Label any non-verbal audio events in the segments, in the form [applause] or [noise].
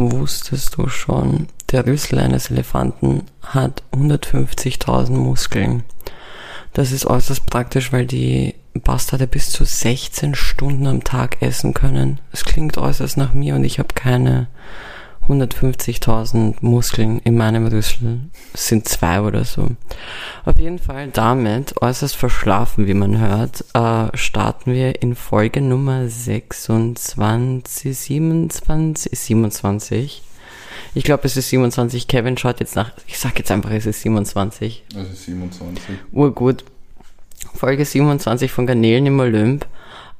wusstest du schon, der Rüssel eines Elefanten hat 150.000 Muskeln. Das ist äußerst praktisch, weil die Bastarde bis zu 16 Stunden am Tag essen können. Es klingt äußerst nach mir und ich habe keine 150.000 Muskeln in meinem Rüssel. Sind zwei oder so. Auf jeden Fall damit, äußerst verschlafen, wie man hört, äh, starten wir in Folge Nummer 26, 27, 27. Ich glaube, es ist 27. Kevin schaut jetzt nach. Ich sag jetzt einfach, es ist 27. Es ist 27. Urgut. Folge 27 von Garnelen im Olymp.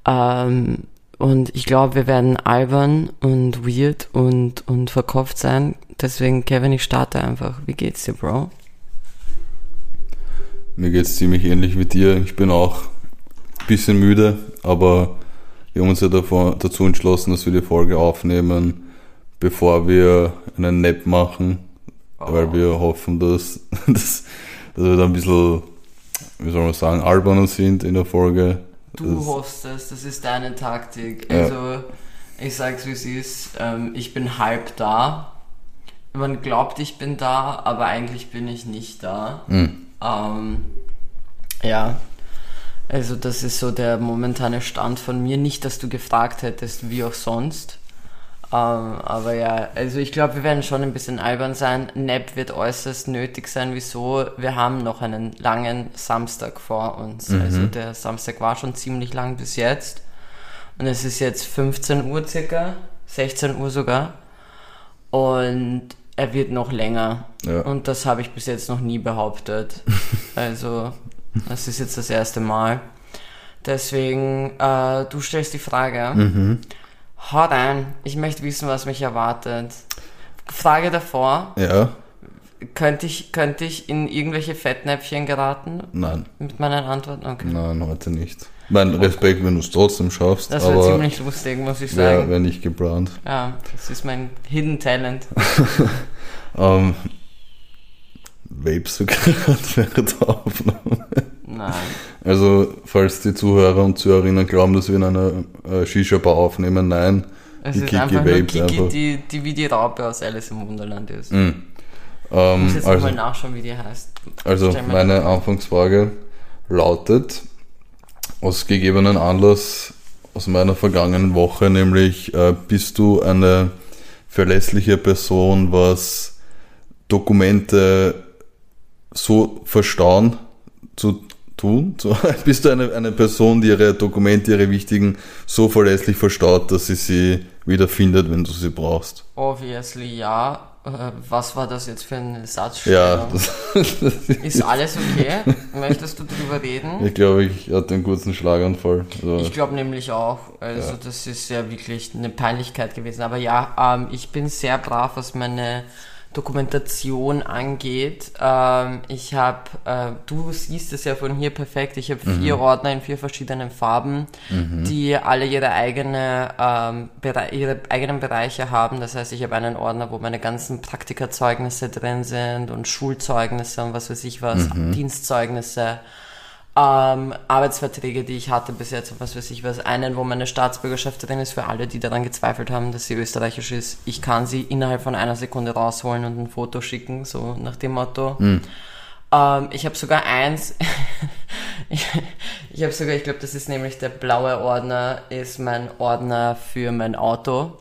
Ähm, und ich glaube, wir werden albern und weird und, und verkopft sein. Deswegen, Kevin, ich starte einfach. Wie geht's dir, Bro? Mir geht's ziemlich ähnlich wie dir. Ich bin auch ein bisschen müde, aber wir haben uns ja davor, dazu entschlossen, dass wir die Folge aufnehmen, bevor wir einen Nap machen, oh. weil wir hoffen, dass, [laughs] dass, dass wir da ein bisschen, wie soll man sagen, alberner sind in der Folge Du das hoffst es, das ist deine Taktik. Also, ja. ich sag's wie es ist, ähm, ich bin halb da. Man glaubt, ich bin da, aber eigentlich bin ich nicht da. Mhm. Ähm, ja, also das ist so der momentane Stand von mir. Nicht, dass du gefragt hättest, wie auch sonst. Ähm, aber ja, also ich glaube, wir werden schon ein bisschen albern sein. Nap wird äußerst nötig sein. Wieso? Wir haben noch einen langen Samstag vor uns. Mhm. Also der Samstag war schon ziemlich lang bis jetzt. Und es ist jetzt 15 Uhr circa, 16 Uhr sogar. Und er wird noch länger. Ja. Und das habe ich bis jetzt noch nie behauptet. [laughs] also, das ist jetzt das erste Mal. Deswegen, äh, du stellst die Frage. Mhm. Hau rein. Ich möchte wissen, was mich erwartet. Frage davor. Ja. Könnte ich, könnte ich in irgendwelche Fettnäpfchen geraten? Nein. Mit meinen Antworten? Okay. Nein, heute nicht. Mein Respekt, wenn du es trotzdem schaffst. Das wäre ziemlich lustig, muss ich sagen. Ja, wäre nicht geplant. Ja, das ist mein Hidden Talent. [laughs] ähm, Vapes du [laughs] gerade während der Aufnahme? Nein. Also, falls die Zuhörer und Zuhörerinnen glauben, dass wir in einer äh, Shisha-Bar aufnehmen, nein. Es ist Kiki einfach nur Kiki, einfach. Die, die wie die Raupe aus Alice im Wunderland ist. Mm. Ähm, ich muss jetzt also, mal nachschauen, wie die heißt. Also, meine Anfangsfrage lautet, aus gegebenen Anlass aus meiner vergangenen Woche, nämlich, äh, bist du eine verlässliche Person, was Dokumente so verstauen zu tun? So, [laughs] bist du eine, eine Person, die ihre Dokumente, ihre wichtigen, so verlässlich verstaut, dass sie sie wieder findet, wenn du sie brauchst? Obviously ja. Äh, was war das jetzt für ein Satz? Ja, das, [laughs] das ist alles okay? Möchtest du darüber reden? Ich glaube, ich hatte einen kurzen Schlaganfall. Also ich glaube nämlich auch. Also ja. das ist ja wirklich eine Peinlichkeit gewesen. Aber ja, ähm, ich bin sehr brav, was meine Dokumentation angeht. Ähm, ich habe, äh, du siehst es ja von hier perfekt, ich habe vier mhm. Ordner in vier verschiedenen Farben, mhm. die alle ihre, eigene, ähm, ihre eigenen Bereiche haben. Das heißt, ich habe einen Ordner, wo meine ganzen Praktikerzeugnisse drin sind und Schulzeugnisse und was weiß ich was, mhm. Dienstzeugnisse ähm, Arbeitsverträge, die ich hatte bis jetzt, was weiß ich was, einen, wo meine Staatsbürgerschaft drin ist, für alle, die daran gezweifelt haben, dass sie österreichisch ist. Ich kann sie innerhalb von einer Sekunde rausholen und ein Foto schicken, so nach dem Motto. Mhm. Ähm, ich habe sogar eins, [laughs] ich, ich habe sogar, ich glaube, das ist nämlich der blaue Ordner, ist mein Ordner für mein Auto.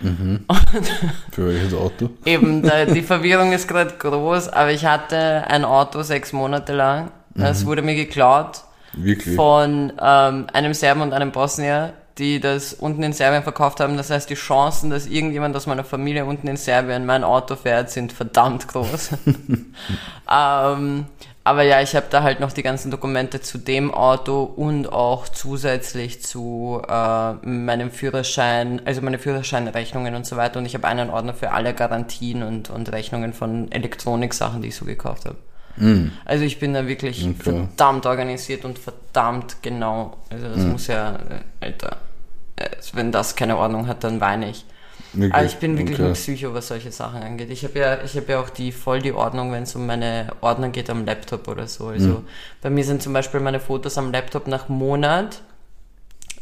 Mhm. [laughs] Für welches Auto? Eben, die Verwirrung ist gerade groß, aber ich hatte ein Auto sechs Monate lang es mhm. wurde mir geklaut. Wirklich? Von ähm, einem Serben und einem Bosnier, die das unten in Serbien verkauft haben. Das heißt, die Chancen, dass irgendjemand aus meiner Familie unten in Serbien mein Auto fährt, sind verdammt groß. [laughs] ähm, aber ja, ich habe da halt noch die ganzen Dokumente zu dem Auto und auch zusätzlich zu äh, meinem Führerschein, also meine Führerscheinrechnungen und so weiter. Und ich habe einen Ordner für alle Garantien und, und Rechnungen von Elektroniksachen, die ich so gekauft habe. Mm. Also ich bin da wirklich okay. verdammt organisiert und verdammt genau. Also das mm. muss ja, äh, Alter, also wenn das keine Ordnung hat, dann weine ich. Okay. Aber ich bin wirklich okay. ein Psycho, was solche Sachen angeht. Ich habe ja, ich habe ja auch die voll die Ordnung, wenn es um meine Ordner geht am Laptop oder so. Also mm. bei mir sind zum Beispiel meine Fotos am Laptop nach Monat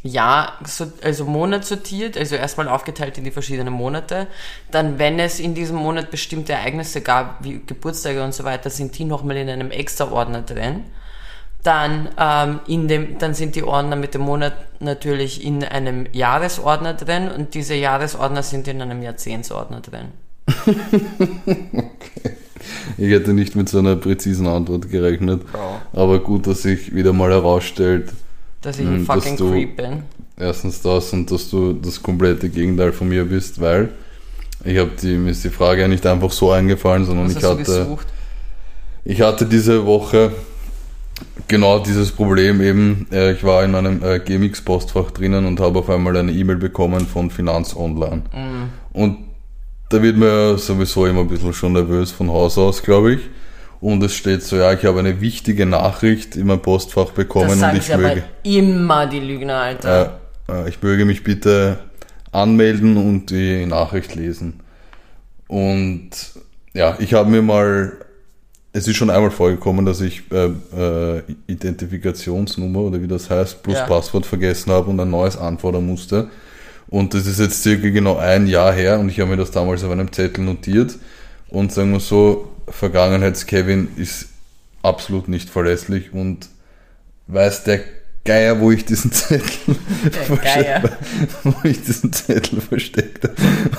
Jahr, so- also Monat sortiert, also erstmal aufgeteilt in die verschiedenen Monate. Dann, wenn es in diesem Monat bestimmte Ereignisse gab, wie Geburtstage und so weiter, sind die nochmal in einem extra Ordner drin. Dann, ähm, in dem, dann sind die Ordner mit dem Monat natürlich in einem Jahresordner drin und diese Jahresordner sind in einem Jahrzehntsordner drin. [laughs] Ich hätte nicht mit so einer präzisen Antwort gerechnet. Bro. Aber gut, dass sich wieder mal herausstellt, Dass ich ein dass fucking du- Creep bin. erstens das und dass du das komplette Gegenteil von mir bist, weil ich habe die, mir ist die Frage nicht einfach so eingefallen, sondern Was ich hatte, gesucht? ich hatte diese Woche genau dieses Problem eben. Äh, ich war in meinem äh, GMX-Postfach drinnen und habe auf einmal eine E-Mail bekommen von Finanz Online. Und da wird man ja sowieso immer ein bisschen schon nervös von Haus aus, glaube ich. Und es steht so, ja, ich habe eine wichtige Nachricht in mein Postfach bekommen und ich aber möge, immer, die Lügner, Alter. äh, äh, ich möge mich bitte anmelden und die Nachricht lesen. Und ja, ich habe mir mal, es ist schon einmal vorgekommen, dass ich äh, äh, Identifikationsnummer oder wie das heißt, plus Ja. Passwort vergessen habe und ein neues anfordern musste. Und das ist jetzt circa genau ein Jahr her und ich habe mir das damals auf einem Zettel notiert. Und sagen wir so, Vergangenheits-Kevin ist absolut nicht verlässlich und weiß der Geier, wo ich diesen Zettel [laughs] Geier. wo ich diesen Zettel versteckt habe.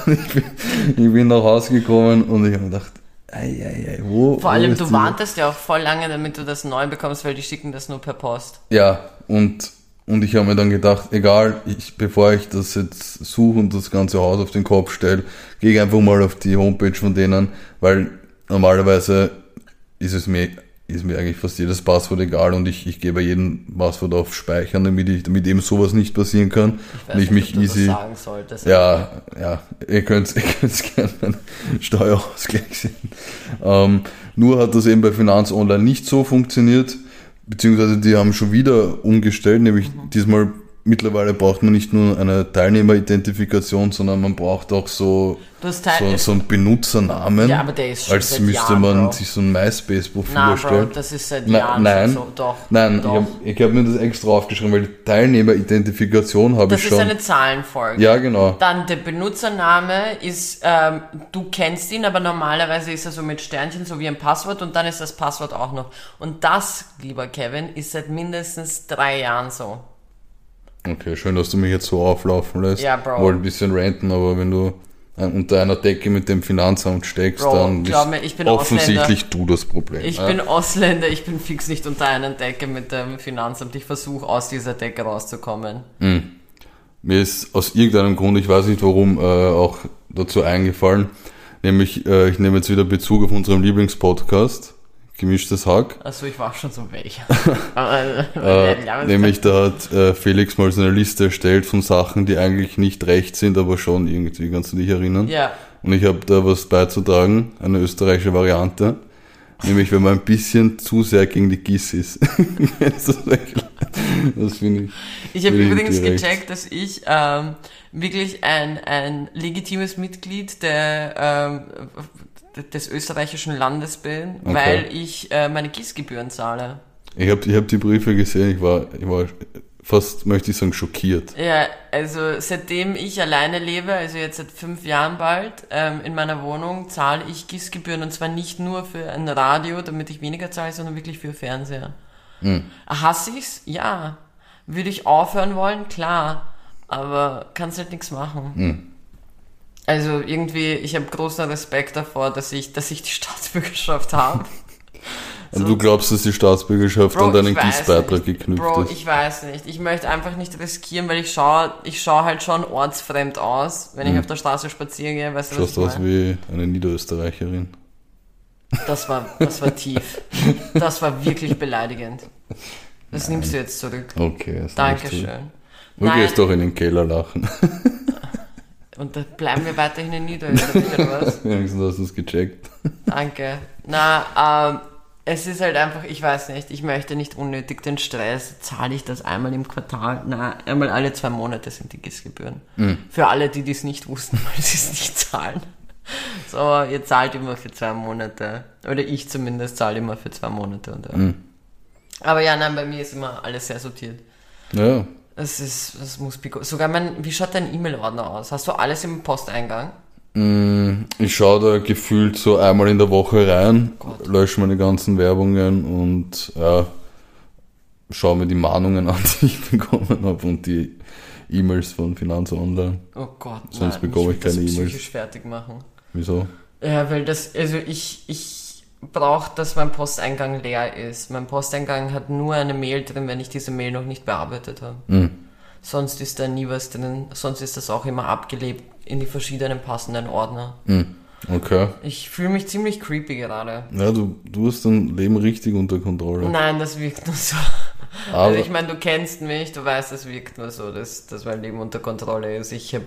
Und ich bin, ich bin nach Hause gekommen und ich habe gedacht, ei, ei, ei, wo, Vor allem, du wartest ja auch voll lange, damit du das neu bekommst, weil die schicken das nur per Post. Ja, und, und ich habe mir dann gedacht, egal, ich, bevor ich das jetzt suche und das ganze Haus auf den Kopf stelle, gehe ich einfach mal auf die Homepage von denen, weil normalerweise ist es mir, ist mir eigentlich fast jedes Passwort egal und ich, ich gehe bei jedem Passwort auf Speichern, damit ich, damit eben sowas nicht passieren kann Ich und ich mich ob du easy, sagen solltest. ja, ja, ihr könnt ihr könnt's [laughs] gerne einen Steuerausgleich sehen. Ähm, nur hat das eben bei Finanz Online nicht so funktioniert, beziehungsweise die haben schon wieder umgestellt, nämlich Mhm. diesmal mittlerweile braucht man nicht nur eine Teilnehmeridentifikation, sondern man braucht auch so, so, so einen Benutzernamen, Ja, aber der ist schon als müsste Jahren, man Bro. sich so ein MySpace-Profil Na, Bro, erstellen. das ist seit Na- Jahren nein. schon so. Doch. Nein, doch. ich habe hab mir das extra aufgeschrieben, weil die Teilnehmeridentifikation habe das ich ist schon. eine Zahlenfolge. ja, genau. Dann der Benutzername ist, ähm, du kennst ihn, aber normalerweise ist er so mit Sternchen, so wie ein Passwort und dann ist das Passwort auch noch. Und das, lieber Kevin, ist seit mindestens drei Jahren so. Okay, schön, dass du mich jetzt so auflaufen lässt. Ja, Bro. Wollte ein bisschen ranten, aber wenn du äh, unter einer Decke mit dem Finanzamt steckst, Bro, dann ist mir, ich bin offensichtlich du das Problem. Ich ja? bin Ausländer, ich bin fix nicht unter einer Decke mit dem Finanzamt. Ich versuche aus dieser Decke rauszukommen. Mir ist aus irgendeinem Grund, ich weiß nicht warum, äh, auch dazu eingefallen, nämlich äh, ich nehme jetzt wieder Bezug auf unseren Lieblingspodcast, Gemischtes Hack. Also ich war schon so welcher. Aber, [laughs] Äh, nämlich da hat äh, Felix mal so eine Liste erstellt von Sachen, die eigentlich nicht recht sind, aber schon irgendwie, kannst du dich erinnern? Ja. Und ich habe da was beizutragen, eine österreichische Variante. Nämlich, wenn man ein bisschen zu sehr gegen die GIS ist. [laughs] das finde ich. Ich habe übrigens direkt. gecheckt, dass ich ähm, wirklich ein, ein legitimes Mitglied der, ähm, des österreichischen Landes bin, Okay. weil ich äh, meine GIS-Gebühren zahle. Ich habe ich hab die Briefe gesehen, ich war, ich war fast, möchte ich sagen, schockiert. Ja, also seitdem ich alleine lebe, also jetzt seit fünf Jahren bald, ähm, in meiner Wohnung zahle ich GIS-Gebühren und zwar nicht nur für ein Radio, damit ich weniger zahle, sondern wirklich für Fernseher. Hasse ich's? Ja. Würde ich aufhören wollen? Klar. Aber kannst halt nichts machen. Also irgendwie, ich habe großen Respekt davor, dass ich, dass ich die Staatsbürgerschaft habe. Und du glaubst, dass die Staatsbürgerschaft an deinen nicht. geknüpft Bro, ist? ich weiß nicht. Ich möchte einfach nicht riskieren, weil ich schaue ich schau halt schon ortsfremd aus, wenn ich auf der Straße spazieren gehe. Weißt du, was Hm. Schaust ich aus wie eine Niederösterreicherin. Das war, das war tief. Das war wirklich beleidigend. Das nimmst du jetzt zurück. Okay, das. Dankeschön. Du Nein, gehst doch in den Keller lachen. [laughs] und da bleiben wir weiterhin in Niederösterreich, oder was? [laughs] Wenigstens hast du es gecheckt. Danke. Na, ähm, es ist halt einfach, ich weiß nicht, ich möchte nicht unnötig den Stress. Zahle ich das einmal im Quartal? Na, einmal alle zwei Monate sind die GIS-Gebühren. Für alle, die dies nicht wussten, [laughs] weil sie es nicht zahlen. So, ihr zahlt immer für zwei Monate. Oder ich zumindest zahle immer für zwei Monate. Und, ja. Aber ja, nein, bei mir ist immer alles sehr sortiert. Ja, Das ist, das muss pico- Sogar mein, wie schaut dein E-Mail-Ordner aus? Hast du alles im Posteingang? Mm, Ich schaue da gefühlt so einmal in der Woche rein, Gott. lösche meine ganzen Werbungen und ja, schaue mir die Mahnungen [laughs] an, die ich bekommen habe und die E-Mails von Finanz Online. Oh Gott, Sonst nein, bekomme ich das keine E-Mails. fertig machen. Wieso? Ja, weil das, also ich, ich brauche, dass mein Posteingang leer ist. Mein Posteingang hat nur eine Mail drin, wenn ich diese Mail noch nicht bearbeitet habe. Hm. Sonst ist da nie was drin. Sonst ist das auch immer abgelebt in die verschiedenen passenden Ordner. Hm. Okay. Ich fühle mich ziemlich creepy gerade. Ja, du, du hast dein Leben richtig unter Kontrolle. Nein, das wirkt nur so. Aber- also ich meine, du kennst mich, du weißt, es wirkt nur so, dass, dass mein Leben unter Kontrolle ist. Ich hab...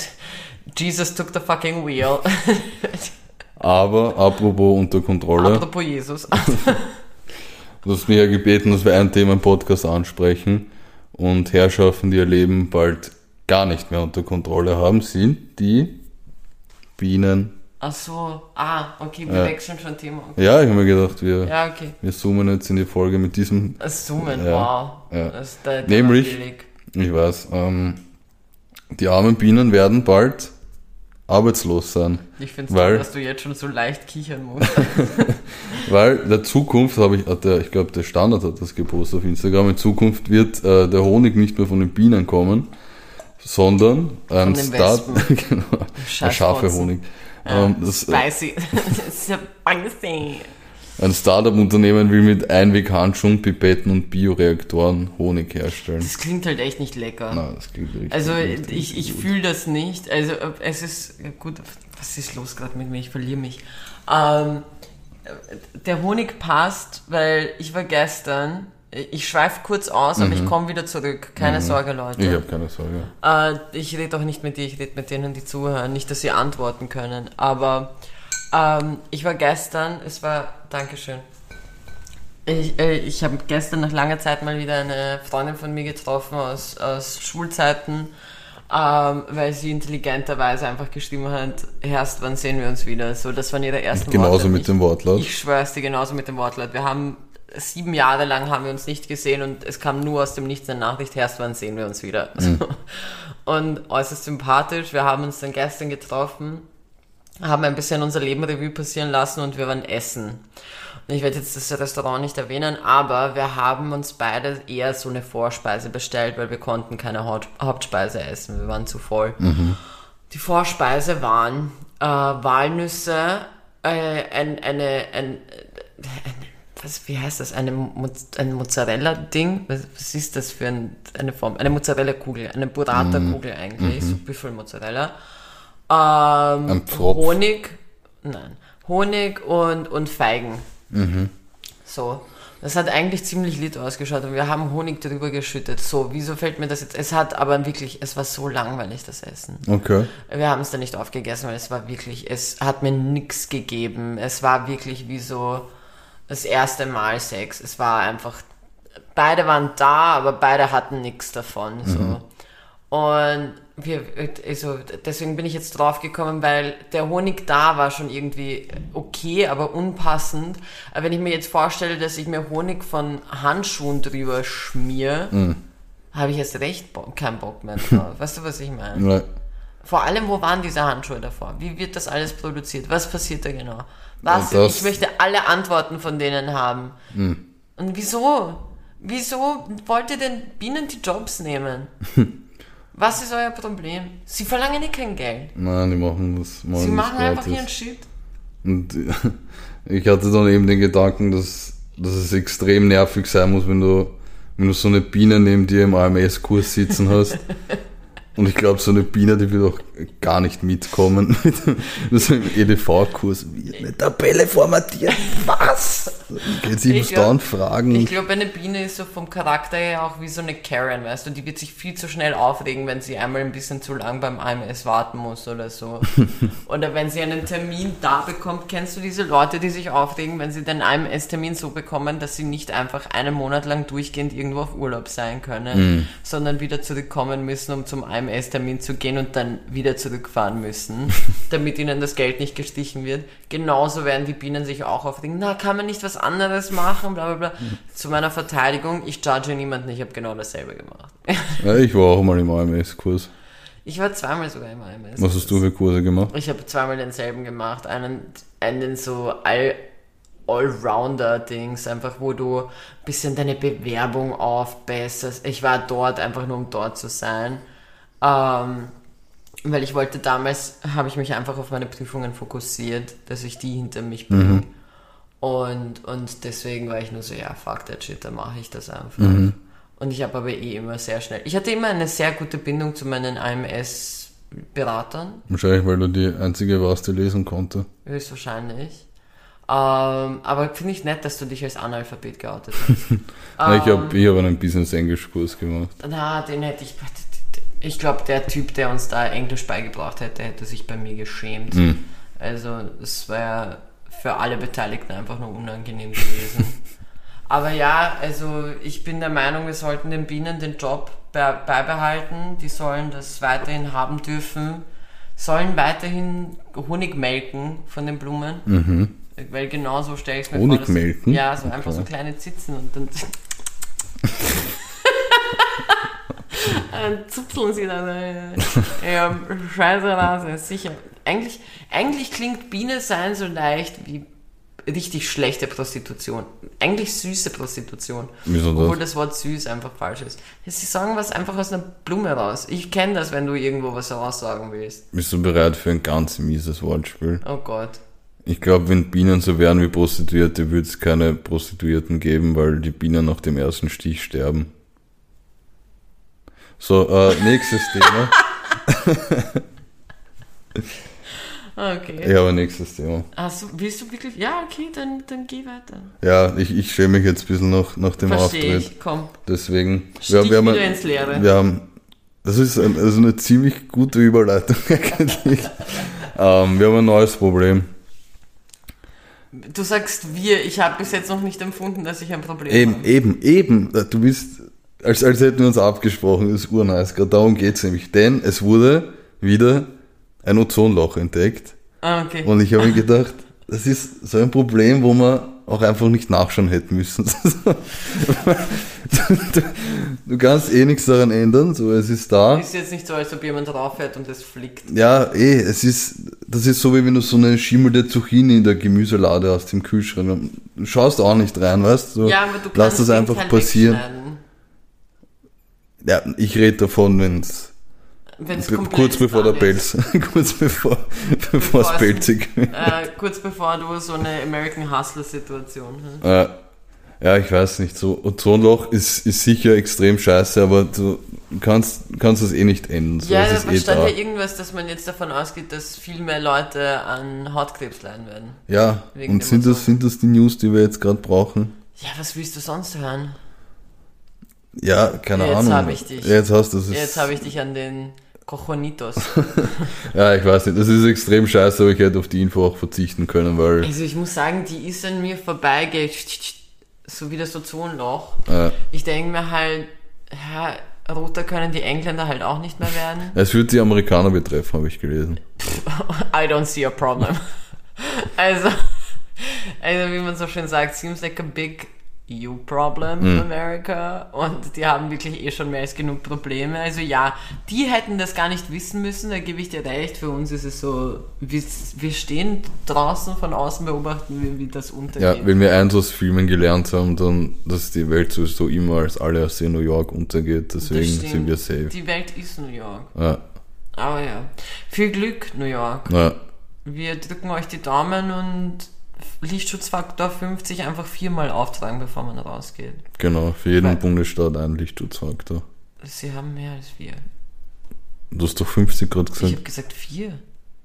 [laughs] Jesus took the fucking wheel. [laughs] Aber apropos unter Kontrolle, Apropos Jesus. [laughs] du hast mich ja gebeten, dass wir ein Thema im Podcast ansprechen und Herrschaften, die ihr Leben bald gar nicht mehr unter Kontrolle haben, sind die Bienen. Ach so, ah, okay, wir Ja. wechseln schon Thema. Okay. Ja, ich habe mir gedacht, wir, Ja, okay. wir zoomen jetzt in die Folge mit diesem, Das Zoomen, Ja, wow. ja. Das ist Nämlich- ich weiß, ähm, die armen Bienen werden bald arbeitslos sein. Ich finde es toll, dass du jetzt schon so leicht kichern musst. [laughs] Weil der Zukunft habe ich, hat der, ich glaube, der Standard hat das gepostet auf Instagram. In Zukunft wird äh, der Honig nicht mehr von den Bienen kommen, sondern ein Start, [laughs] genau, scharfe. Honig. Ja, Ähm, das, äh, spicy. [laughs] das ist ja. Ein Startup-Unternehmen will mit Einweghandschuhen, Pipetten und Bioreaktoren Honig herstellen. Das klingt halt echt nicht lecker. Na, das klingt richtig, Also richtig, ich, ich fühle das nicht. Also es ist gut. Was ist los gerade mit mir? Ich verliere mich. Ähm, der Honig passt, weil ich war gestern. Ich schweife kurz aus, aber ich komme wieder zurück. Keine Sorge, Leute. Mhm. Ich habe keine Sorge. Äh, ich rede auch nicht mit dir, ich rede mit denen, die zuhören. Nicht, dass sie antworten können. Aber ähm, ich war gestern, es war, Dankeschön. Ich, äh, ich habe gestern nach langer Zeit mal wieder eine Freundin von mir getroffen aus, aus Schulzeiten, ähm, weil sie intelligenterweise einfach geschrieben hat, erst wann sehen wir uns wieder? So, das waren ihre ersten Genauso Worte. mit Ich- dem Wortlaut. ich schwör's dir genauso mit dem Wortlaut. Wir haben sieben Jahre lang haben wir uns nicht gesehen und es kam nur aus dem Nichts eine Nachricht, erst wann sehen wir uns wieder. So. [laughs] Und äußerst sympathisch. Wir haben uns dann gestern getroffen, haben ein bisschen unser Leben Revue passieren lassen und wir waren essen. Und ich werde jetzt das Restaurant nicht erwähnen, aber wir haben uns beide eher so eine Vorspeise bestellt, weil wir konnten keine Haupt Hauptspeise essen. Wir waren zu voll. Die Vorspeise waren äh, Walnüsse, äh, ein, eine, ein, ein, was, wie heißt das? Eine, Mo- ein Mozzarella-Ding? Was, was ist das für ein, eine Form? Eine Mozzarella-Kugel, eine Burrata-Kugel eigentlich, so Büffelmozzarella. Ähm. Honig, nein, Honig und, und Feigen. So. Das hat eigentlich ziemlich lit ausgeschaut und wir haben Honig drüber geschüttet. So, wieso fällt mir das jetzt? Es hat aber wirklich, es war so langweilig, das Essen. Okay. Wir haben es dann nicht aufgegessen, weil es war wirklich, es hat mir nichts gegeben. Es war wirklich wie so das erste Mal Sex. Es war einfach, beide waren da, aber beide hatten nichts davon. So. Und wir, also deswegen bin ich jetzt drauf gekommen, weil der Honig da war schon irgendwie okay, aber unpassend. Aber wenn ich mir jetzt vorstelle, dass ich mir Honig von Handschuhen drüber schmier, habe ich erst recht Bo keinen Bock mehr [laughs] drauf. Weißt du, was ich meine? Ja. Vor allem, wo waren diese Handschuhe davor? Wie wird das alles produziert? Was passiert da genau? Was? Ja, ich möchte alle Antworten von denen haben. Und wieso? Wieso wollt ihr den Bienen die Jobs nehmen? [laughs] Was ist euer Problem? Sie verlangen eh kein Geld. Nein, die machen das. Machen Sie machen einfach gratis. ihren Shit. Und [laughs] ich hatte dann eben den Gedanken, dass, dass es extrem nervig sein muss, wenn du, wenn du so eine Biene neben dir im AMS-Kurs sitzen hast. [laughs] Und ich glaube, so eine Biene, die wird auch gar nicht mitkommen [laughs] mit so einem EDV-Kurs. Wie eine Tabelle formatiert. Was? Geht sie dauernd fragen. Ich glaube, eine Biene ist so vom Charakter her auch wie so eine Karen, weißt du? Die wird sich viel zu schnell aufregen, wenn sie einmal ein bisschen zu lang beim AMS warten muss oder so. [laughs] oder wenn sie einen Termin da bekommt. Kennst du diese Leute, die sich aufregen, wenn sie den AMS-Termin so bekommen, dass sie nicht einfach einen Monat lang durchgehend irgendwo auf Urlaub sein können, sondern wieder zurückkommen müssen, um zum AMS-Termin zu gehen und dann wieder zurückfahren müssen, [laughs] damit ihnen das Geld nicht gestichen wird. Genauso werden die Bienen sich auch aufregen. Na, kann man nicht was anderes machen, bla bla bla. Zu meiner Verteidigung, ich judge niemanden, ich habe genau dasselbe gemacht. [laughs] Ja, ich war auch mal im AMS-Kurs. Ich war zweimal sogar im AMS. Was hast du für Kurse gemacht? Ich habe zweimal denselben gemacht. Einen, einen so all, Allrounder-Dings, einfach wo du ein bisschen deine Bewerbung aufbesserst. Ich war dort einfach nur, um dort zu sein. Ähm, weil ich wollte damals, habe ich mich einfach auf meine Prüfungen fokussiert, dass ich die hinter mich bringe. Und, und deswegen war ich nur so, ja, fuck that shit, dann mache ich das einfach. Und ich habe aber eh immer sehr schnell. Ich hatte immer eine sehr gute Bindung zu meinen AMS-Beratern, Wahrscheinlich, weil du die einzige warst, die lesen konnte. höchstwahrscheinlich. Ähm, aber finde ich nett, dass du dich als Analphabet geoutet hast. [laughs] Ich Ähm, habe ich hab einen Business-Englisch-Kurs gemacht. Na, den hätte ich. Ich glaube, der Typ, der uns da Englisch beigebracht hätte, hätte sich bei mir geschämt. Also, es wäre für alle Beteiligten einfach nur unangenehm gewesen. [laughs] Aber ja, also ich bin der Meinung, wir sollten den Bienen den Job be beibehalten. Die sollen das weiterhin haben dürfen. Sollen weiterhin Honig melken von den Blumen. Weil genau so stelle ich es mir Honig vor. dass- melken? Ja, so einfach Okay. so kleine Zitzen und dann. [laughs] Dann zupfeln sie dann. äh, Ja, scheiße Nase, sicher. Eigentlich, eigentlich klingt Biene sein so leicht wie richtig schlechte Prostitution. Eigentlich süße Prostitution. Wieso das? Obwohl das Wort süß einfach falsch ist. Sie sagen was einfach aus einer Blume raus. Ich kenne das, wenn du irgendwo was raussagen willst. Bist du bereit für ein ganz mieses Wortspiel? Oh Gott. Ich glaube, wenn Bienen so wären wie Prostituierte, würde es keine Prostituierten geben, weil die Bienen nach dem ersten Stich sterben. So, äh, nächstes Thema. Okay. Ich habe ein nächstes Thema. Du, willst du wirklich? Ja, okay, dann, dann geh weiter. Ja, ich, ich schäme mich jetzt ein bisschen nach, nach dem Verstehe Auftritt. ich. Komm. Deswegen. Stich wir haben, wieder ins Leere. Wir haben, das ist ein, also eine ziemlich gute Überleitung [laughs] eigentlich. ähm, wir haben ein neues Problem. Du sagst wir, ich habe bis jetzt noch nicht empfunden, dass ich ein Problem Eben, habe. eben, eben. Du bist, als, als hätten wir uns abgesprochen, das ist urnice. Gerade darum geht's nämlich. Denn es wurde wieder ein Ozonloch entdeckt. Ah, okay. Und ich habe mir gedacht, das ist so ein Problem, wo man auch einfach nicht nachschauen hätten müssen. [laughs] du, kannst eh nichts daran ändern, so es ist da. ist jetzt nicht so, als ob jemand rauffährt und es flickt. Ja, eh, es ist, das ist so wie wenn du so eine schimmelnde Zucchini in der Gemüselade hast im Kühlschrank. Du schaust auch nicht rein, weißt du? Ja, aber du kannst Lass das den einfach Teil passieren. Ja, ich rede davon, wenn's Wenn's be- komplett kurz bevor der Pelz, [laughs] kurz bevor, bevor es es- pelzig. Äh, kurz bevor du so eine American Hustler-Situation hast. Äh, ja, ich weiß nicht, so Ozonloch ist, ist sicher extrem scheiße, aber du kannst, kannst es eh nicht ändern. So, Ja, es da ist eh stand da. ja irgendwas, dass man jetzt davon ausgeht, dass viel mehr Leute an Hautkrebs leiden werden. Ja, und sind das, Ozon. sind das die News, die wir jetzt gerade brauchen? Ja, was willst du sonst hören? Ja, keine Jetzt Ahnung. hab ich dich. Ja, Jetzt hast du es. Jetzt habe ich dich an den Cochonitos. [laughs] Ja, ich weiß nicht, das ist extrem scheiße, aber ich hätte auf die Info auch verzichten können, weil Also ich muss sagen, die ist an mir vorbeigegangen, so wie das Ozonloch. äh, Ich denke mir halt, ja, roter können die Engländer halt auch nicht mehr werden. es wird die Amerikaner betreffen, habe ich gelesen. [laughs] I don't see a problem. [laughs] Also, also wie man so schön sagt, seems like a big you problem in America. Und die haben wirklich eh schon mehr als genug Probleme. Also ja, die hätten das gar nicht wissen müssen, da gebe ich dir recht. Für uns ist es so, wir, wir stehen draußen von außen, beobachten wir, wie das Ja, untergeht. wenn wir eins aus Filmen gelernt haben, dann, dass die Welt sowieso immer als alles in New York untergeht, deswegen sind wir safe. Die Welt ist New York. Ja, Aber ja, viel Glück, New York. ja, Wir drücken euch die Daumen und Lichtschutzfaktor 50 einfach viermal auftragen, bevor man rausgeht. genau, für jeden Weil- Bundesstaat ein Lichtschutzfaktor. Sie haben mehr als vier. Du hast doch 50 gerade Ich gesagt. habe gesagt vier.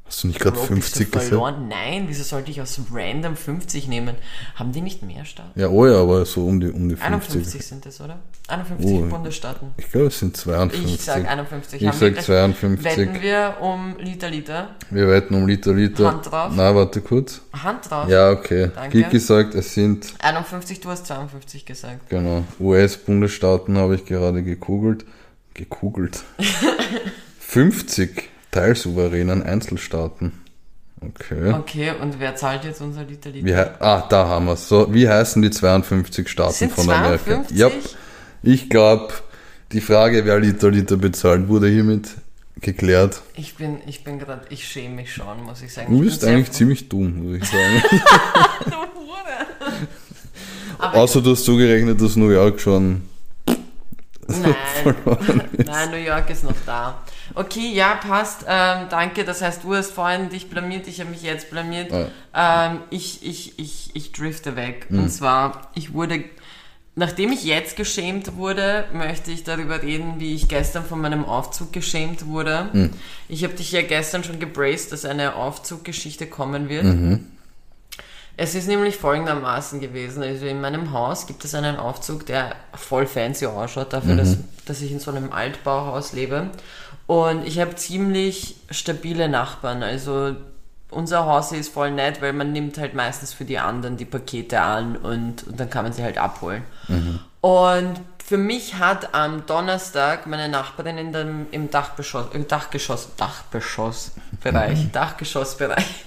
Hast du nicht gerade Bro, bist 50 du gesagt? verloren? Nein, wieso sollte ich aus random 50 nehmen? Haben die nicht mehr Staaten? Ja, oh ja, aber so um die, um die 50. 51 sind es, oder? 51 Oh. Bundesstaaten. Ich glaube, es sind 52. Ich sag 51. Ich Haben wir sag gleich- 52. Wetten wir um Liter Liter? Wir wetten um Liter Liter. Hand drauf. Na, warte kurz. Hand drauf. Ja, okay. Danke. Kiki sagt, es sind, 51, du hast 52 gesagt. genau, US-Bundesstaaten habe ich gerade gekugelt. Gekugelt. [laughs] 50 teilsouveränen Einzelstaaten. Okay. Okay, und wer zahlt jetzt unser Liter Liter? Wie, ah, da haben wir es. So, wie heißen die 52 Staaten Sind von Amerika? 52? Ja, ich glaube, die Frage, wer Liter Liter bezahlt, wurde hiermit geklärt. Ich bin, ich bin gerade, ich schäme mich schon, muss ich sagen. Du bist eigentlich ziemlich dumm, muss ich sagen. [laughs] Du Hure. Aber Außer du hast zugerechnet, dass New York schon Nein, [laughs] nein, New York ist noch da. Okay, ja, passt. Ähm, danke. Das heißt, du hast vorhin dich blamiert, ich habe mich jetzt blamiert. Ähm, ich, ich, ich, ich drifte weg. Mhm. Und zwar, ich wurde, nachdem ich jetzt geschämt wurde, möchte ich darüber reden, wie ich gestern von meinem Aufzug geschämt wurde. Mhm. Ich habe dich ja gestern schon gebraced, dass eine Aufzuggeschichte kommen wird. Mhm. Es ist nämlich folgendermaßen gewesen. Also in meinem Haus gibt es einen Aufzug, der voll fancy ausschaut, dafür, dass, dass ich in so einem Altbauhaus lebe. Und ich habe ziemlich stabile Nachbarn. Also unser Haus ist voll nett, weil man nimmt halt meistens für die anderen die Pakete an und, und dann kann man sie halt abholen. Und für mich hat am Donnerstag meine Nachbarin in dem, im Dachgeschoss, im Dachgeschoss, Dachgeschossbereich, Dachgeschossbereich [laughs]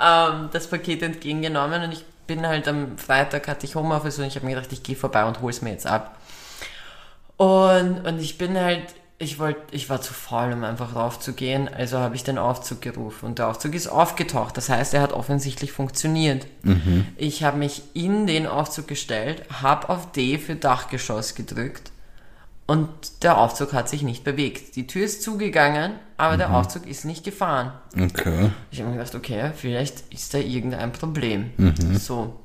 ähm, das Paket entgegengenommen und ich bin halt am Freitag hatte ich Homeoffice und ich habe mir gedacht, ich gehe vorbei und hol's mir jetzt ab. Und, und ich bin halt, ich wollte, ich war zu faul, um einfach raufzugehen, also habe ich den Aufzug gerufen und der Aufzug ist aufgetaucht. Das heißt, er hat offensichtlich funktioniert. Ich habe mich in den Aufzug gestellt, habe auf D für Dachgeschoss gedrückt und der Aufzug hat sich nicht bewegt. Die Tür ist zugegangen, aber der Aufzug ist nicht gefahren. Okay. Ich habe mir gedacht, okay, vielleicht ist da irgendein Problem. So.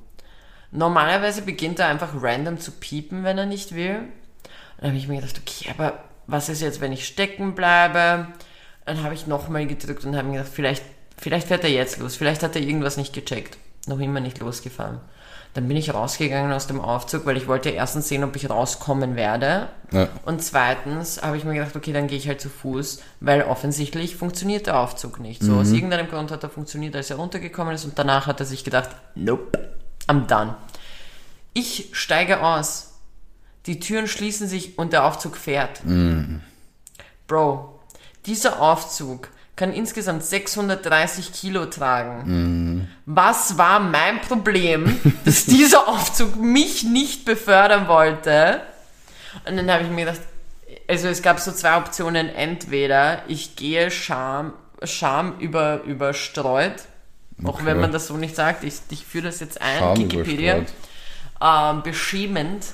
Normalerweise beginnt er einfach random zu piepen, wenn er nicht will. Dann habe ich mir gedacht, okay, aber was ist jetzt, wenn ich stecken bleibe? Dann habe ich nochmal gedrückt und habe mir gedacht, vielleicht, vielleicht fährt er jetzt los. Vielleicht hat er irgendwas nicht gecheckt. Noch immer nicht losgefahren. Dann bin ich rausgegangen aus dem Aufzug, weil ich wollte erstens sehen, ob ich rauskommen werde. Ja. Und zweitens habe ich mir gedacht, okay, dann gehe ich halt zu Fuß, weil offensichtlich funktioniert der Aufzug nicht. So, aus irgendeinem Grund hat er funktioniert, als er runtergekommen ist und danach hat er sich gedacht, nope, I'm done. Ich steige aus, die Türen schließen sich und der Aufzug fährt. Bro, dieser Aufzug kann insgesamt 630 Kilo tragen. Was war mein Problem, [laughs] dass dieser Aufzug mich nicht befördern wollte? Und dann habe ich mir gedacht, also es gab so zwei Optionen. Entweder ich gehe Scham, Scham über, überstreut, auch Okay. wenn man das so nicht sagt. Ich, ich führe das jetzt ein, Scham Wikipedia. Ähm, beschämend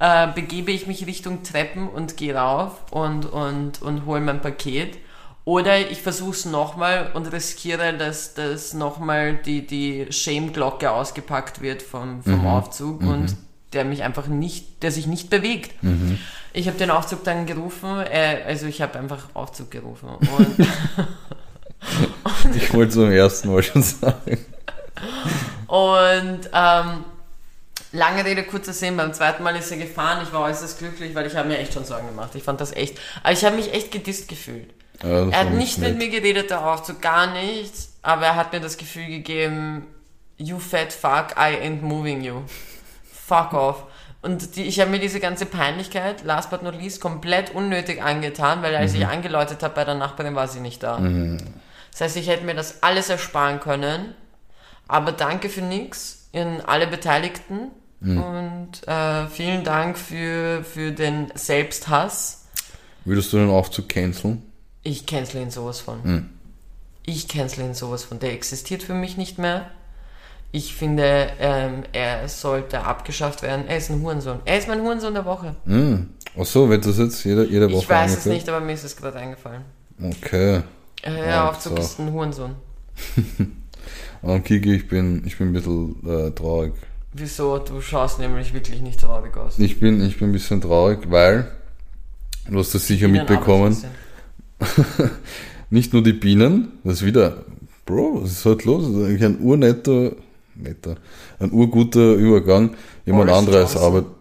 äh, begebe ich mich Richtung Treppen und gehe rauf und, und, und hole mein Paket. Oder ich versuche es nochmal und riskiere, dass, dass nochmal die, die Shame-Glocke ausgepackt wird vom, vom Aufzug und der mich einfach nicht, der sich nicht bewegt. Ich habe den Aufzug dann gerufen, äh, also ich habe einfach Aufzug gerufen. Und [laughs] Ich wollte zum ersten Mal schon sagen. Und ähm, lange Rede, kurzer Sinn, beim zweiten Mal ist er gefahren. Ich war äußerst glücklich, weil ich habe mir echt schon Sorgen gemacht. Ich fand das echt. Aber ich habe mich echt gedisst gefühlt. Ja, Er hat nicht mit mir geredet, der Aufzug, gar nichts. Aber er hat mir das Gefühl gegeben, you fat fuck, I ain't moving you. Fuck off. Und die, ich habe mir diese ganze Peinlichkeit, last but not least, komplett unnötig angetan, weil als ich angeläutet habe bei der Nachbarin, war sie nicht da. Das heißt, ich hätte mir das alles ersparen können. Aber danke für nix in alle Beteiligten. Und äh, vielen Dank für, für den Selbsthass. Würdest du den Aufzug canceln? Ich cancel ihn sowas von. Hm. Ich cancel ihn sowas von. Der existiert für mich nicht mehr. Ich finde, ähm, er sollte abgeschafft werden. Er ist ein Hurensohn. Er ist mein Hurensohn der Woche. Hm. Ach so, wird das jetzt jede, jede Woche Ich weiß es nicht, aber mir ist es gerade eingefallen. Okay. Äh, Ja, Der Aufzug so. ist ein Hurensohn. [laughs] Und Kiki, ich bin, ich bin ein bisschen äh, traurig. Wieso? Du schaust nämlich wirklich nicht traurig aus. Ich bin, ich bin ein bisschen traurig, weil, du hast das sicher Bienen mitbekommen, [laughs] nicht nur die Bienen, das ist wieder, Bro, was ist halt los? Das ist eigentlich ein urnetter, netter, ein urguter Übergang. Jemand Boris anderes Johnson. arbeitet.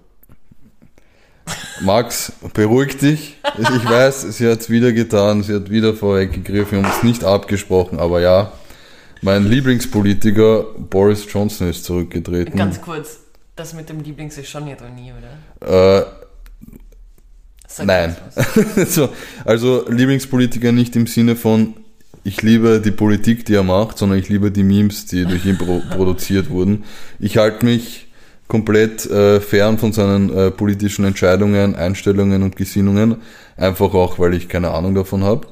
Max, beruhig dich. Ich weiß, sie hat es wieder getan, sie hat wieder vorweggegriffen, wir haben es nicht abgesprochen, aber ja, mein Lieblingspolitiker Boris Johnson ist zurückgetreten. Ganz kurz, das mit dem Lieblings ist schon Ironie, oder? Äh, Nein. [laughs] so, also Lieblingspolitiker nicht im Sinne von ich liebe die Politik, die er macht, sondern ich liebe die Memes, die durch ihn pro [laughs] produziert wurden. Ich halte mich komplett äh, fern von seinen äh, politischen Entscheidungen, Einstellungen und Gesinnungen, einfach auch, weil ich keine Ahnung davon habe.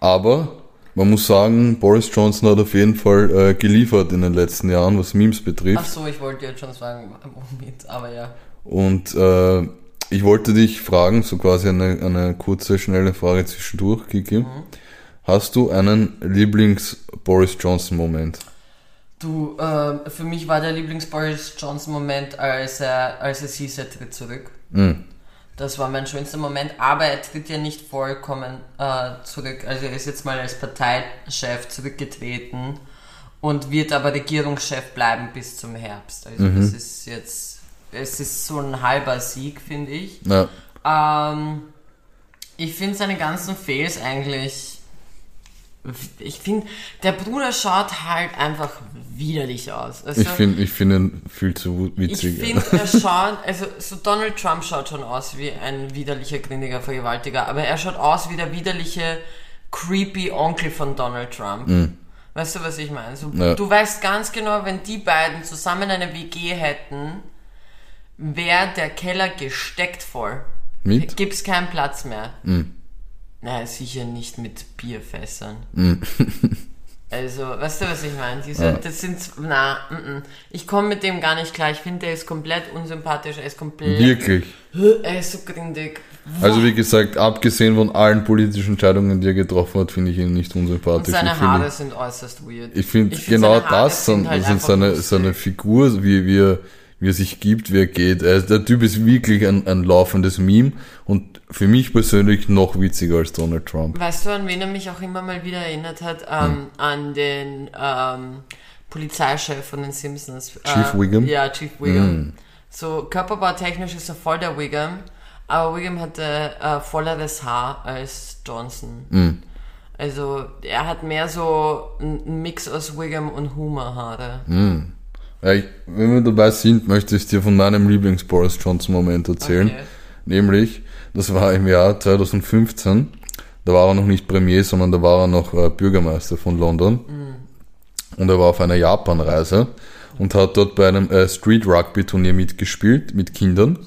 Aber man muss sagen, Boris Johnson hat auf jeden Fall äh, geliefert in den letzten Jahren, was Memes betrifft. Ach so, ich wollte jetzt schon sagen, womit, aber ja. Und äh, ich wollte dich fragen, so quasi eine, eine kurze, schnelle Frage zwischendurch, Kiki. Mhm. Hast du einen Lieblings-Boris Johnson-Moment? Du, äh, für mich war der Lieblings-Boris Johnson-Moment, als er, als es hieß, er tritt zurück. Mhm. Das war mein schönster Moment, aber er tritt ja nicht vollkommen äh, zurück. Also er ist jetzt mal als Parteichef zurückgetreten und wird aber Regierungschef bleiben bis zum Herbst. Also mhm. das ist jetzt, es ist so ein halber Sieg, finde ich. Ja. Ähm, ich finde seine ganzen Fails eigentlich ich finde, der Bruder schaut halt einfach widerlich aus. Also, ich finde ich find ihn viel zu witzig. Ich finde, er [laughs] schaut, also so Donald Trump schaut schon aus wie ein widerlicher, grindiger Vergewaltiger, aber er schaut aus wie der widerliche, creepy Onkel von Donald Trump. Mhm. Weißt du, was ich meine? So, ja. Du weißt ganz genau, wenn die beiden zusammen eine WG hätten, wäre der Keller gesteckt voll. Mit? Gibt's keinen Platz mehr. Mhm. Naja, sicher nicht mit Bierfässern. Mm. also, weißt du, was ich meine? Diese, ja. Das sind, na, mm, mm. ich komme mit dem gar nicht klar. Ich finde, der ist komplett unsympathisch. Er ist komplett. Wirklich? Er ist so grindig. Also, wie gesagt, abgesehen von allen politischen Entscheidungen, die er getroffen hat, finde ich ihn nicht unsympathisch. Und seine Haare finde, sind äußerst weird. Ich finde find genau das, sind, halt sind seine, seine Figur, wie wir wie er sich gibt, wie er geht. Er, der Typ ist wirklich ein, ein laufendes Meme und für mich persönlich noch witziger als Donald Trump. Weißt du, an wen er mich auch immer mal wieder erinnert hat? Ähm, hm. An den ähm, Polizeichef von den Simpsons. Chief äh, Wiggum? Ja, Chief Wiggum. Hm. So körperbautechnisch ist er voll der Wiggum, aber Wiggum hatte äh, volleres Haar als Johnson. Hm. Also er hat mehr so einen Mix aus Wiggum und Humorhaare. Hm. Wenn wir dabei sind, möchte ich dir von meinem Lieblings-Boris Johnson-Moment erzählen. Okay. Nämlich, das war im Jahr 2015. Da war er noch nicht Premier, sondern da war er noch äh, Bürgermeister von London. Mhm. Und er war auf einer Japan-Reise und hat dort bei einem äh, Street-Rugby-Turnier mitgespielt mit Kindern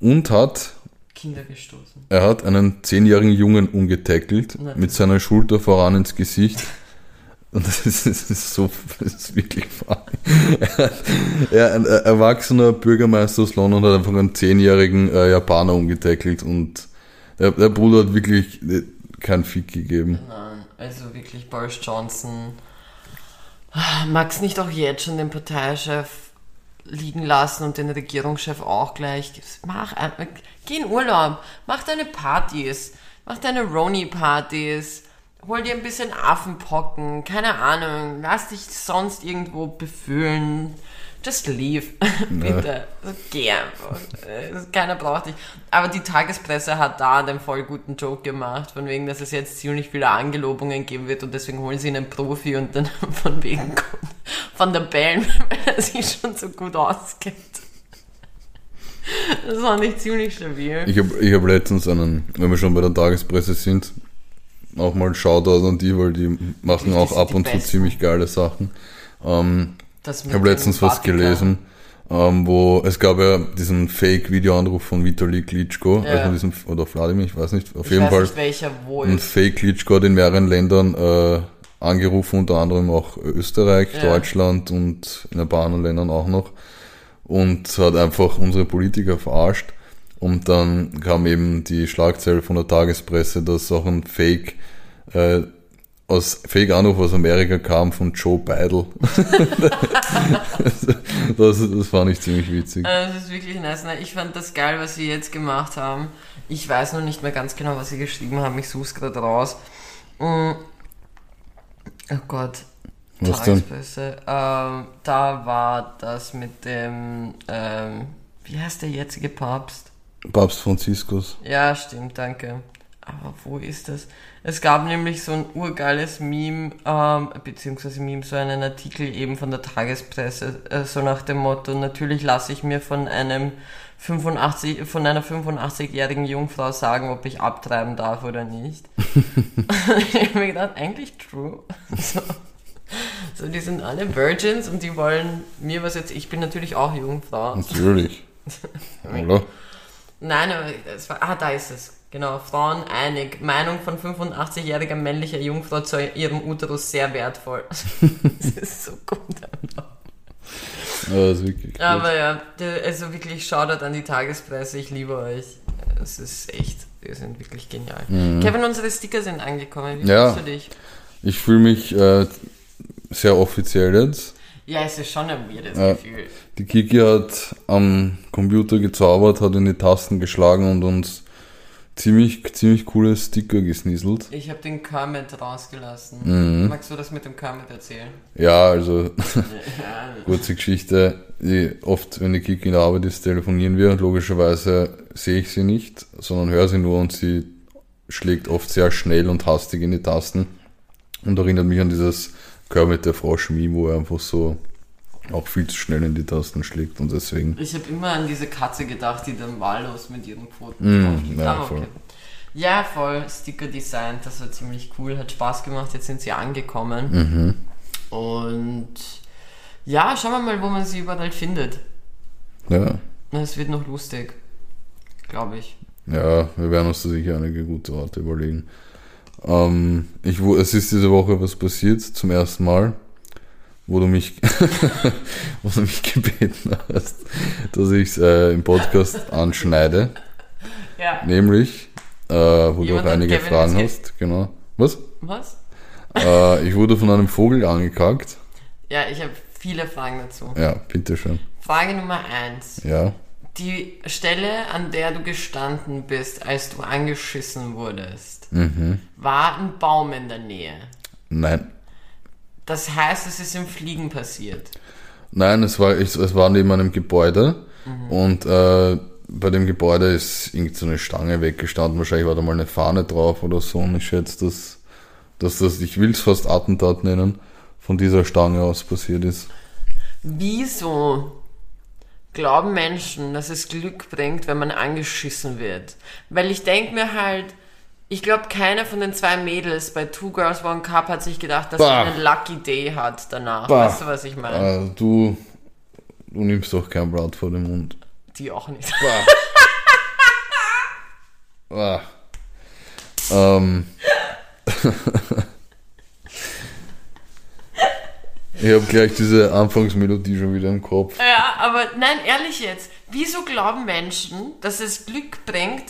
und hat Kinder gestoßen. Er hat einen zehnjährigen Jungen umgetackelt, mit seiner Schulter voran ins Gesicht. [laughs] Und das ist, das ist so, das ist wirklich funny. [laughs] Er, ein erwachsener Bürgermeister aus London hat einfach einen zehnjährigen äh, Japaner umgetackelt und der, der, Bruder hat wirklich äh, keinen Fick gegeben. Nein, also wirklich Boris Johnson. Magst nicht auch jetzt schon den Parteichef liegen lassen und den Regierungschef auch gleich? Mach, geh in Urlaub, mach deine Partys, mach deine Roni-Partys hol dir ein bisschen Affenpocken, keine Ahnung, lass dich sonst irgendwo befühlen. Just leave, [laughs] bitte. Geh einfach. Keiner braucht dich. Aber die Tagespresse hat da einen voll guten Joke gemacht, von wegen, dass es jetzt ziemlich viele Angelobungen geben wird und deswegen holen sie einen Profi und dann [laughs] von wegen [laughs] von der Bellen, weil er sich schon so gut auskennt. Das war nicht ziemlich stabil. Ich habe ich hab letztens einen, wenn wir schon bei der Tagespresse sind, auch mal Shoutout an die, weil die machen auch ab und zu ziemlich geile Sachen. Ähm, ich habe letztens was gelesen, ähm, wo es gab ja diesen Fake-Videoanruf von Vitali Klitschko, ja. also diesen, oder Vladimir, ich weiß nicht, auf ich jeden Fall. Nicht, welcher ein Fake Klitschko hat in mehreren Ländern äh, angerufen, unter anderem auch Österreich, ja. Deutschland und in ein paar anderen Ländern auch noch. Und hat einfach unsere Politiker verarscht. Und dann kam eben die Schlagzeile von der Tagespresse, dass auch ein Fake äh, aus Fake Anruf aus Amerika kam von Joe Bidel. [laughs] das, das fand ich ziemlich witzig. Also das ist wirklich nice. Ich fand das geil, was sie jetzt gemacht haben. Ich weiß noch nicht mehr ganz genau, was sie geschrieben haben. Ich suche es gerade raus. Mm. Oh Gott. Was Tagespresse. Ähm, da war das mit dem, ähm, wie heißt der jetzige Papst? Papst Franziskus. Ja, stimmt, danke. Aber wo ist das? Es gab nämlich so ein urgeiles Meme, ähm, beziehungsweise Meme, so einen Artikel eben von der Tagespresse, äh, so nach dem Motto, natürlich lasse ich mir von einem 85, von einer 85-jährigen Jungfrau sagen, ob ich abtreiben darf oder nicht. [laughs] [laughs] ich habe mir gedacht, eigentlich true. So. so, die sind alle Virgins und die wollen mir was jetzt, ich bin natürlich auch Jungfrau. Natürlich. [laughs] Oder? Nein, aber es war, ah, da ist es. Genau, Frauen einig. Meinung von 85-jähriger männlicher Jungfrau zu ihrem Uterus sehr wertvoll. [laughs] das ist so gut gut. Aber ja, also wirklich Shoutout an die Tagespresse. Ich liebe euch. Es ist echt, wir sind wirklich genial. Kevin, unsere Sticker sind angekommen. Wie Mhm. Ja. fühlst du dich? Ich fühle mich äh, sehr offiziell jetzt. Ja, es ist schon ein weirdes Ja. Gefühl. Die Kiki hat am Computer gezaubert, hat in die Tasten geschlagen und uns ziemlich, ziemlich coole Sticker gesnieselt. Ich habe den Kermit rausgelassen. Mhm. Magst du das mit dem Kermit erzählen? Ja, also [laughs] [laughs] kurze Geschichte. Die, oft, wenn die Kiki in der Arbeit ist, telefonieren wir. Logischerweise sehe ich sie nicht, sondern höre sie nur und sie schlägt oft sehr schnell und hastig in die Tasten. Und erinnert mich an dieses Kermit der Frosch-Meme, wo er einfach so auch viel zu schnell in die Tasten schlägt und deswegen. Ich habe immer an diese Katze gedacht, die dann wahllos mit ihren Pfoten Mm, ja, Aber voll. okay. Ja, voll. Sticker designt, das war ziemlich cool, hat Spaß gemacht. Jetzt sind sie angekommen. Mhm. Und ja, schauen wir mal, wo man sie überall findet. Ja, Es wird noch lustig, glaube ich. ja, wir werden uns da sicher einige gute Orte überlegen. Ähm, ich, es ist diese Woche was passiert, zum ersten Mal, wo du mich, [laughs] wo du mich gebeten hast, dass ich es äh, im Podcast anschneide. Ja. Nämlich, äh, wo du Jemand auch hat einige Kevin Fragen hast. Genau. Was? Was? äh, ich wurde von einem Vogel angekackt. Ja, ich habe viele Fragen dazu. Ja, bitteschön. Frage Nummer eins. Ja. Die Stelle, an der du gestanden bist, als du angeschissen wurdest, Mhm. war ein Baum in der Nähe. Nein. Das heißt, es ist im Fliegen passiert. Nein, es war, ich, es war neben einem Gebäude und äh, bei dem Gebäude ist irgend so eine Stange weggestanden. Wahrscheinlich war da mal eine Fahne drauf oder so und ich schätze, dass, dass das, ich will es fast Attentat nennen, von dieser Stange aus passiert ist. Wieso glauben Menschen, dass es Glück bringt, wenn man angeschissen wird? Weil ich denke mir halt, ich glaube, keiner von den zwei Mädels bei Two Girls One Cup hat sich gedacht, dass Bah. sie einen Lucky Day hat danach. Bah. Weißt du, was ich meine? Äh, du, du nimmst doch kein Blatt vor den Mund. Die auch nicht. Ah. [laughs] Ähm. [laughs] ich habe gleich diese Anfangsmelodie schon wieder im Kopf. Ja, aber nein, ehrlich jetzt. Wieso glauben Menschen, dass es Glück bringt,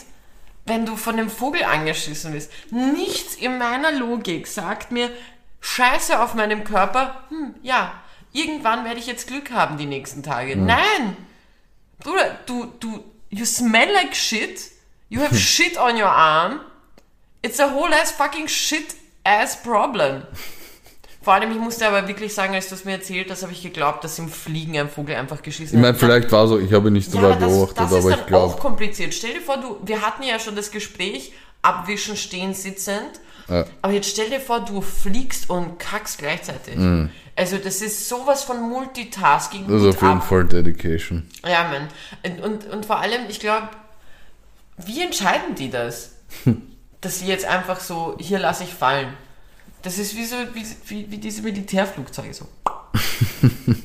wenn du von dem Vogel angeschissen wirst? Nichts in meiner Logik sagt mir, Scheiße auf meinem Körper, hm, ja, irgendwann werde ich jetzt Glück haben die nächsten Tage. Nein! Bruder, du, du, you smell like shit, you have [laughs] shit on your arm, it's a whole ass fucking shit ass problem. Vor allem, ich musste aber wirklich sagen, als du es mir erzählt hast, habe ich geglaubt, dass im Fliegen ein Vogel einfach geschissen Ich meine, hat. vielleicht war so, ich habe nicht so Ja, das, beobachtet, das ist aber dann ich glaube. auch kompliziert. Stell dir vor, du, wir hatten ja schon das Gespräch, abwischen, stehen, sitzend. Ja. Aber jetzt stell dir vor, du fliegst und kackst gleichzeitig. Also das ist sowas von Multitasking. Mhm. Das ist auf jeden ab. Fall Dedication. Ja, Mann. Und, und, und vor allem, ich glaube, wie entscheiden die das? [laughs] Dass sie jetzt einfach so, hier lasse ich fallen. Das ist wie so, wie, wie, wie diese Militärflugzeuge so. [laughs]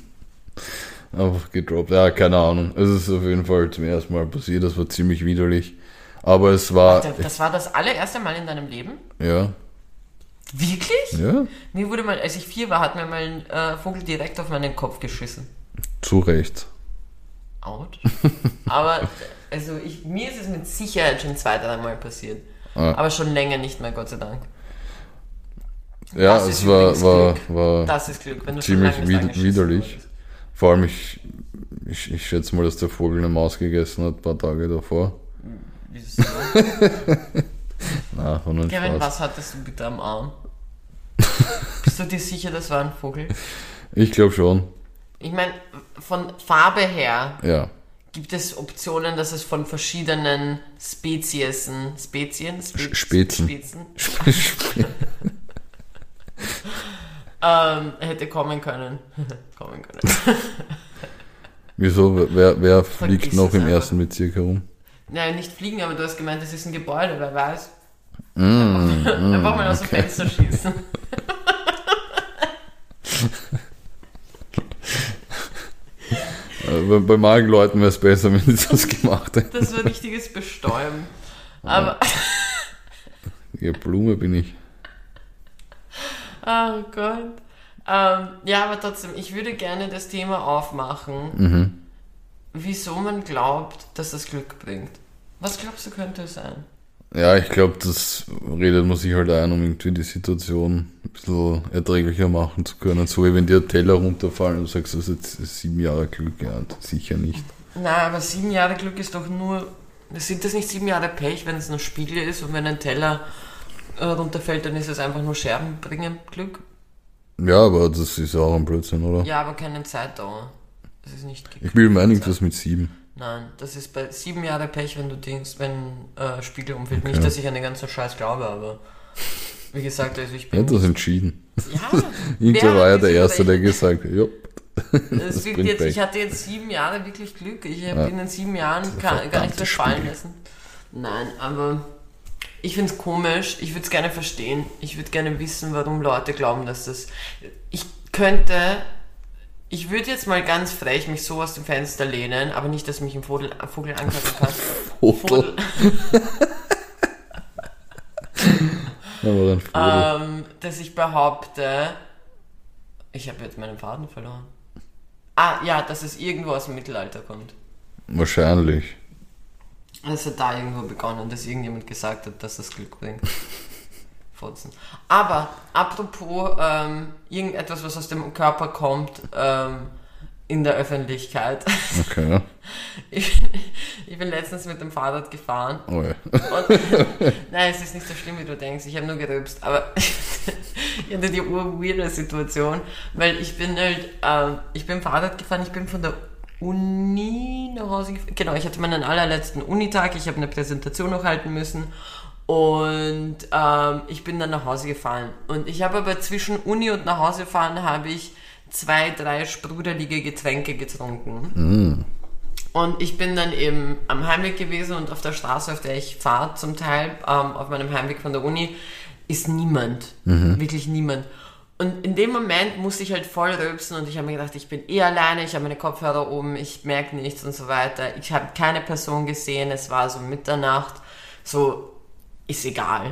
Einfach gedroppt. Ja, keine Ahnung. Es ist auf jeden Fall zum ersten Mal passiert. Das war ziemlich widerlich. Aber es war. Das, das war das allererste Mal in deinem Leben? Ja. Wirklich? Ja. Mir wurde mal, als ich vier war, hat mir mal ein äh, Vogel direkt auf meinen Kopf geschissen. Zu Recht. Out. Aber also ich, mir ist es mit Sicherheit schon zwei, dreimal passiert. Ah. Aber schon länger nicht mehr, Gott sei Dank. Ja, Das es war, war, Glück. war Das ist Glück, ziemlich angeschissen widerlich. Vor allem, ich, ich, ich schätze mal, dass der Vogel eine Maus gegessen hat, ein paar Tage davor. Wieso? [laughs] Na, nur ein Kevin, Spaß. was hattest du bitte am Arm? [laughs] Bist du dir sicher, das war ein Vogel? Ich glaube schon. Ich meine, von Farbe her Ja. gibt es Optionen, dass es von verschiedenen Speziesen, Spezien, Spe Spezen. Spezen, [laughs] ähm, hätte kommen können. [laughs] kommen können. [laughs] Wieso? Wer, wer fliegt noch im ersten Bezirk herum? Nein, nicht fliegen, aber du hast gemeint, das ist ein Gebäude, wer weiß. Mm, [laughs] Einfach mal aus dem Fenster schießen. Bei, bei manchen Leuten wäre es besser, wenn sie das gemacht hätten. Das war richtiges Bestäuben. Aber, Ja, Blume bin ich. Oh Gott. Ähm, ja, aber trotzdem, ich würde gerne das Thema aufmachen, Mhm. wieso man glaubt, dass das Glück bringt. Was glaubst du, könnte es sein? Ja, ich glaube, das redet man sich halt ein, um irgendwie die Situation ein bisschen erträglicher machen zu können. So wie wenn dir Teller runterfallen und du sagst, das ist jetzt sieben Jahre Glück. Ja, sicher nicht. Na, aber sieben Jahre Glück ist doch nur. Sind das nicht sieben Jahre Pech, wenn es nur Spiegel ist und wenn ein Teller runterfällt, dann ist es einfach nur Scherben bringen Glück? Ja, aber das ist auch ein Blödsinn, oder? Ja, aber keine Zeitdauer. Das ist nicht Ich will mir irgendwas mit sieben. Nein, das ist bei sieben Jahre Pech, wenn du denkst, wenn äh, Spiegel umfällt. Nicht, dass ich an den ganzen Scheiß glaube, aber wie gesagt, also ich Er bin. hat das entschieden. ja, [laughs] Irgendwer wer war ja der Erste, der gesagt hat, Es [laughs] das bringt jetzt, ich hatte jetzt sieben Jahre wirklich Glück. Ich habe Ja. in den sieben Jahren gar, gar nichts mehr fallen Spiegel. lassen. Nein, aber ich finde es komisch. Ich würde es gerne verstehen. Ich würde gerne wissen, warum Leute glauben, dass das. Ich könnte. Ich würde jetzt mal ganz frech mich so aus dem Fenster lehnen, aber nicht, dass mich ein Vogel, ein Vogel angreifen kann. Vogel. Dann [laughs] Vogel. ähm, dass ich behaupte, ich habe jetzt meinen Faden verloren. Ah, ja, dass es irgendwo aus dem Mittelalter kommt. Wahrscheinlich. Es hat da irgendwo begonnen, dass irgendjemand gesagt hat, dass das Glück bringt. [laughs] Fotzen. Aber apropos ähm, irgendetwas, was aus dem Körper kommt ähm, in der Öffentlichkeit. Okay. [laughs] Ich, ich bin letztens mit dem Fahrrad gefahren Oh ja. Und, [laughs] nein, es ist nicht so schlimm, wie du denkst. Ich habe nur gerülpst. Aber ich hatte die urweirde Situation, weil ich bin halt, ähm, ich bin Fahrrad gefahren, ich bin von der Uni nach Hause gefahren. Genau, ich hatte meinen allerletzten Unitag, ich habe eine Präsentation noch halten müssen. Und ähm, ich bin dann nach Hause gefahren. Und ich habe aber zwischen Uni und nach Hause fahren habe ich zwei, drei sprudelige Getränke getrunken. Und ich bin dann eben am Heimweg gewesen und auf der Straße, auf der ich fahre zum Teil, ähm, auf meinem Heimweg von der Uni, ist niemand. Wirklich niemand. Und in dem Moment musste ich halt voll rülpsen und ich habe mir gedacht, ich bin eh alleine, ich habe meine Kopfhörer oben, ich merke nichts und so weiter. Ich habe keine Person gesehen, es war so Mitternacht, so ist egal.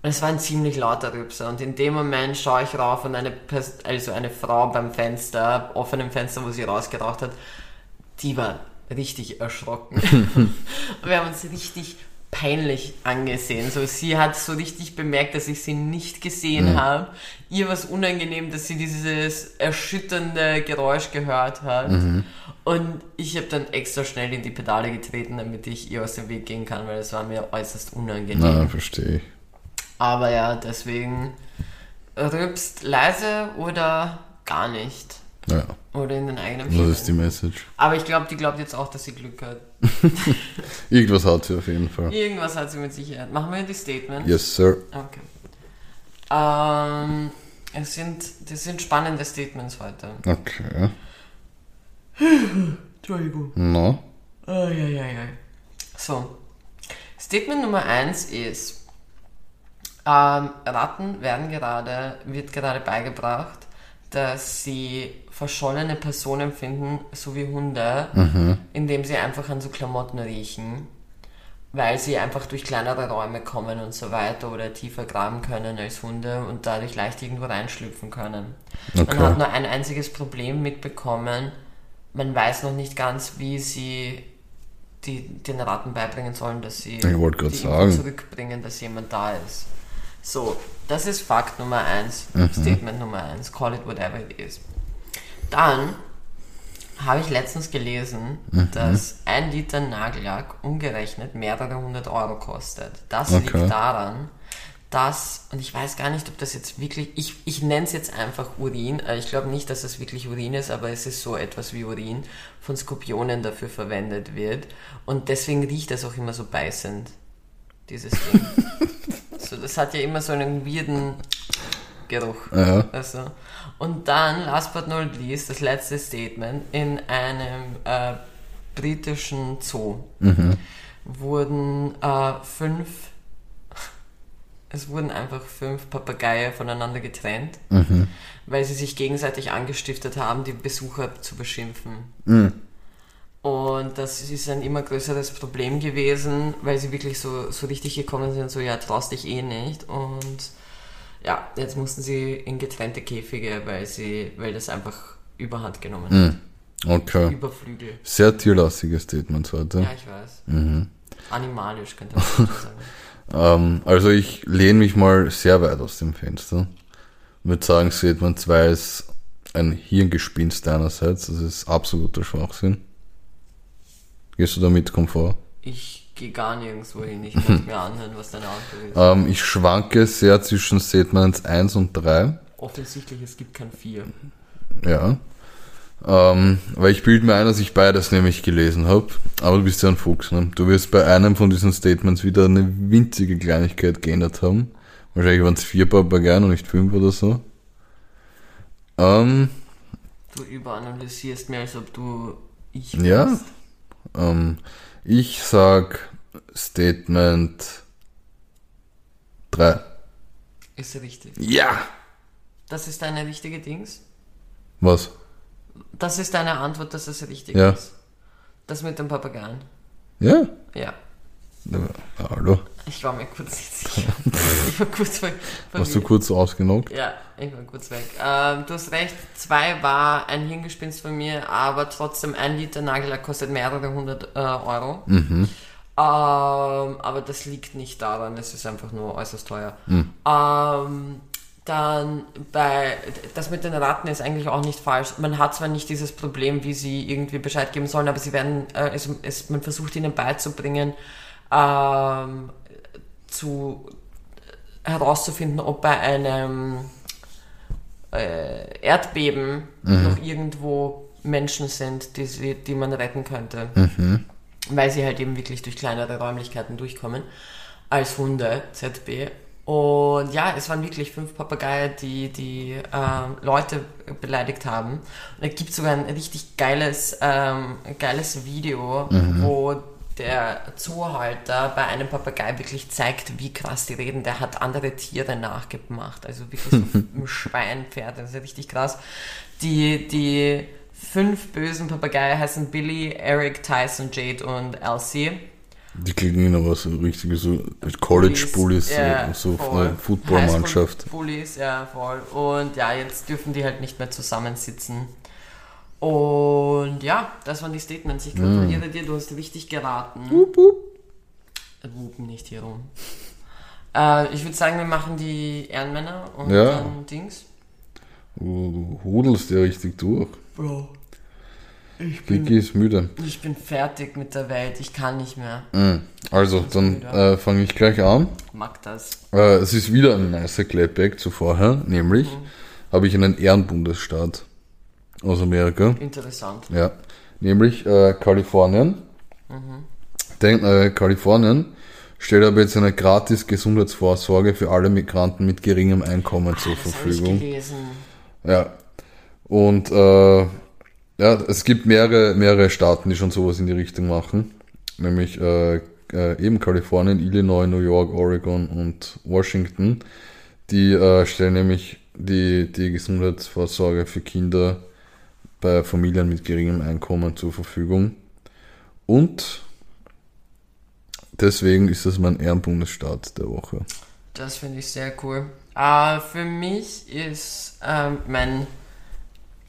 Und es war ein ziemlich lauter Rübser. Und in dem Moment schaue ich rauf und eine, Pers also eine Frau beim Fenster, offenem Fenster, wo sie rausgeraucht hat, die war richtig erschrocken. [laughs] und wir haben uns richtig peinlich angesehen. So, sie hat so richtig bemerkt, dass ich sie nicht gesehen habe. Ihr war es unangenehm, dass sie dieses erschütternde Geräusch gehört hat. Und ich habe dann extra schnell in die Pedale getreten, damit ich ihr aus dem Weg gehen kann, weil es war mir äußerst unangenehm. Na, verstehe ich. Aber ja, deswegen rübst leise oder gar nicht. Ja, Oder in den eigenen das ist die. Message. Aber ich glaube, die glaubt jetzt auch, dass sie Glück hat. [laughs] Irgendwas hat sie auf jeden Fall. Irgendwas hat sie mit Sicherheit. Machen wir die Statements? Yes, sir. Okay. Ähm, es sind, das sind spannende Statements heute. Okay. [laughs] Entschuldigung. Na, Eieiei. So. Statement Nummer 1 ist, ähm, Ratten werden gerade, wird gerade beigebracht, dass sie verschollene Personen finden, so wie Hunde, indem sie einfach an so Klamotten riechen, weil sie einfach durch kleinere Räume kommen und so weiter oder tiefer graben können als Hunde und dadurch leicht irgendwo reinschlüpfen können. Man Okay. hat nur ein einziges Problem mitbekommen, man weiß noch nicht ganz, wie sie die, den Ratten beibringen sollen, dass sie wollte die sagen. Zurückbringen, dass jemand da ist. So, das ist Fakt Nummer eins, Mhm. Statement Nummer eins, call it whatever it is. Dann habe ich letztens gelesen, Mhm. dass ein Liter Nagellack umgerechnet mehrere hundert Euro kostet. Das Okay. liegt daran, dass, und ich weiß gar nicht, ob das jetzt wirklich, ich, ich nenne es jetzt einfach Urin, äh, ich glaube nicht, dass es wirklich Urin ist, aber es ist so etwas wie Urin, von Skorpionen dafür verwendet wird. Und deswegen riecht das auch immer so beißend, dieses Ding. [laughs] so, das hat ja immer so einen weirden Geruch. Ja. Also. Und dann, last but not least, das letzte Statement, in einem äh, britischen Zoo wurden äh, fünf, [laughs] es wurden einfach fünf Papageien voneinander getrennt, weil sie sich gegenseitig angestiftet haben, die Besucher zu beschimpfen. Und das ist ein immer größeres Problem gewesen, weil sie wirklich so, so richtig gekommen sind, so ja, traust dich eh nicht. Und ja, jetzt mussten sie in getrennte Käfige, weil sie, weil das einfach überhand genommen hat. Okay. Überflügel. Sehr tierlastiges Statement heute. Ja, ich weiß. Animalisch könnte man dazu sagen. [laughs] Ähm, also ich lehne mich mal sehr weit aus dem Fenster. Würde sagen, Statement 2 ist ein Hirngespinst deinerseits. Das ist absoluter Schwachsinn. Gehst du damit Komfort? Ich gehe gar nirgendwo hin. Ich muss mir anhören, was deine Antwort ist. Ähm, ich schwanke sehr zwischen Statements 1 und 3. Offensichtlich, es gibt kein Vier. Ja. Ähm, weil ich bilde mir ein, dass ich beides nämlich gelesen habe. Aber du bist ja ein Fuchs, ne? Du wirst bei einem von diesen Statements wieder eine winzige Kleinigkeit geändert haben. Wahrscheinlich waren es vier Papageien und nicht fünf oder so. Ähm, Du überanalysierst mir, als ob du ich Ja. wärst. Ähm, ich sag Statement 3. Ist richtig. Ja! Das ist deine richtige Dings? Was? Das ist deine Antwort, dass es richtig Ja. ist. Das mit dem Papageien. Ja? Ja. hallo. Ich war mir kurz nicht sicher. ich war kurz ver Warst du kurz ausgenockt? Ja, ich war kurz weg. Ähm, du hast recht, zwei war ein Hirngespinst von mir, aber trotzdem ein Liter Nagellack kostet mehrere hundert äh, Euro. Ähm, aber das liegt nicht daran, es ist einfach nur äußerst teuer. Ähm, dann bei das mit den Ratten ist eigentlich auch nicht falsch. Man hat zwar nicht dieses Problem, wie sie irgendwie Bescheid geben sollen, aber sie werden, äh, es, es, man versucht ihnen beizubringen, ähm, zu herauszufinden, ob bei einem äh, Erdbeben noch irgendwo Menschen sind, die, sie, die man retten könnte. Weil sie halt eben wirklich durch kleinere Räumlichkeiten durchkommen. Als Hunde, ZB. Und ja, es waren wirklich fünf Papageien, die die ähm, Leute beleidigt haben. Und da gibt sogar ein richtig geiles, ähm, geiles Video, wo der Zoohalter bei einem Papagei wirklich zeigt, wie krass die reden. Der hat andere Tiere nachgemacht. Also wirklich so [laughs] ein Schwein, Pferd, das ist ja richtig krass. Die, die fünf bösen Papageien heißen Billy, Eric, Tyson, Jade und Elsie. Die klingen aber so richtige so College-Bullies, ja, so, so voll. eine Footballmannschaft. Highschool-Bullies, ja, voll. Und ja, jetzt dürfen die halt nicht mehr zusammensitzen. Und ja, das waren die Statements. Ich gratuliere dir, du hast richtig geraten. Wup, Wupen nicht hier rum. Äh, ich würde sagen, wir machen die Ehrenmänner und Ja. dann Dings. Du hudelst ja richtig durch. Bro, ich bin, Kiki ist müde. ich bin fertig mit der Welt. Ich kann nicht mehr. Mhm. Also, dann äh, fange ich gleich an. Mag das. Äh, es ist wieder ein nicer Clapback zu vorher, nämlich habe ich einen Ehrenbundesstaat aus Amerika. Interessant. Ja, nämlich äh, Kalifornien. Denn äh, Kalifornien stellt aber jetzt eine gratis Gesundheitsvorsorge für alle Migranten mit geringem Einkommen zur Das habe ich Verfügung. gelesen. Ja. Und äh, ja, es gibt mehrere, mehrere Staaten, die schon sowas in die Richtung machen. Nämlich äh, äh, eben Kalifornien, Illinois, New York, Oregon und Washington. Die äh, stellen nämlich die, die Gesundheitsvorsorge für Kinder bei Familien mit geringem Einkommen zur Verfügung. Und deswegen ist das mein Ehrenbundesstaat der Woche. Das finde ich sehr cool. Äh, für mich ist ähm, mein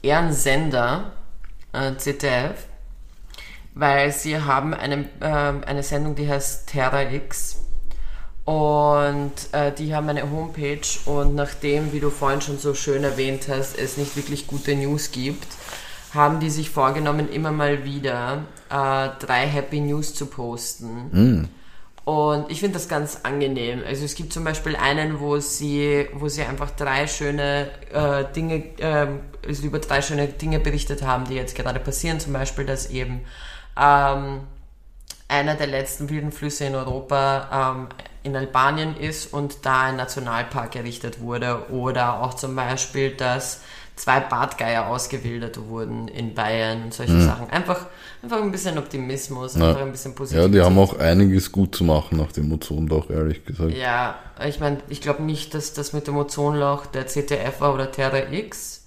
Ehrensender äh, ZDF, weil sie haben eine, ähm, eine Sendung, die heißt Terra X. Und äh, die haben eine Homepage und nachdem, wie du vorhin schon so schön erwähnt hast, es nicht wirklich gute News gibt, haben die sich vorgenommen, immer mal wieder äh, drei Happy News zu posten. Und ich finde das ganz angenehm. Also es gibt zum Beispiel einen, wo sie, wo sie einfach drei schöne äh, Dinge, äh, also über drei schöne Dinge berichtet haben, die jetzt gerade passieren. Zum Beispiel, dass eben ähm, einer der letzten wilden Flüsse in Europa ähm, in Albanien ist und da ein Nationalpark errichtet wurde. Oder auch zum Beispiel, dass zwei Bartgeier ausgewildert wurden in Bayern und solche mhm. Sachen. Einfach, einfach ein bisschen Optimismus, ja. einfach ein bisschen positiv. Ja, die haben auch einiges gut zu machen nach dem Ozonloch, ehrlich gesagt. Ja, ich meine, ich glaube nicht, dass das mit dem Ozonloch der CTF war oder Terra X.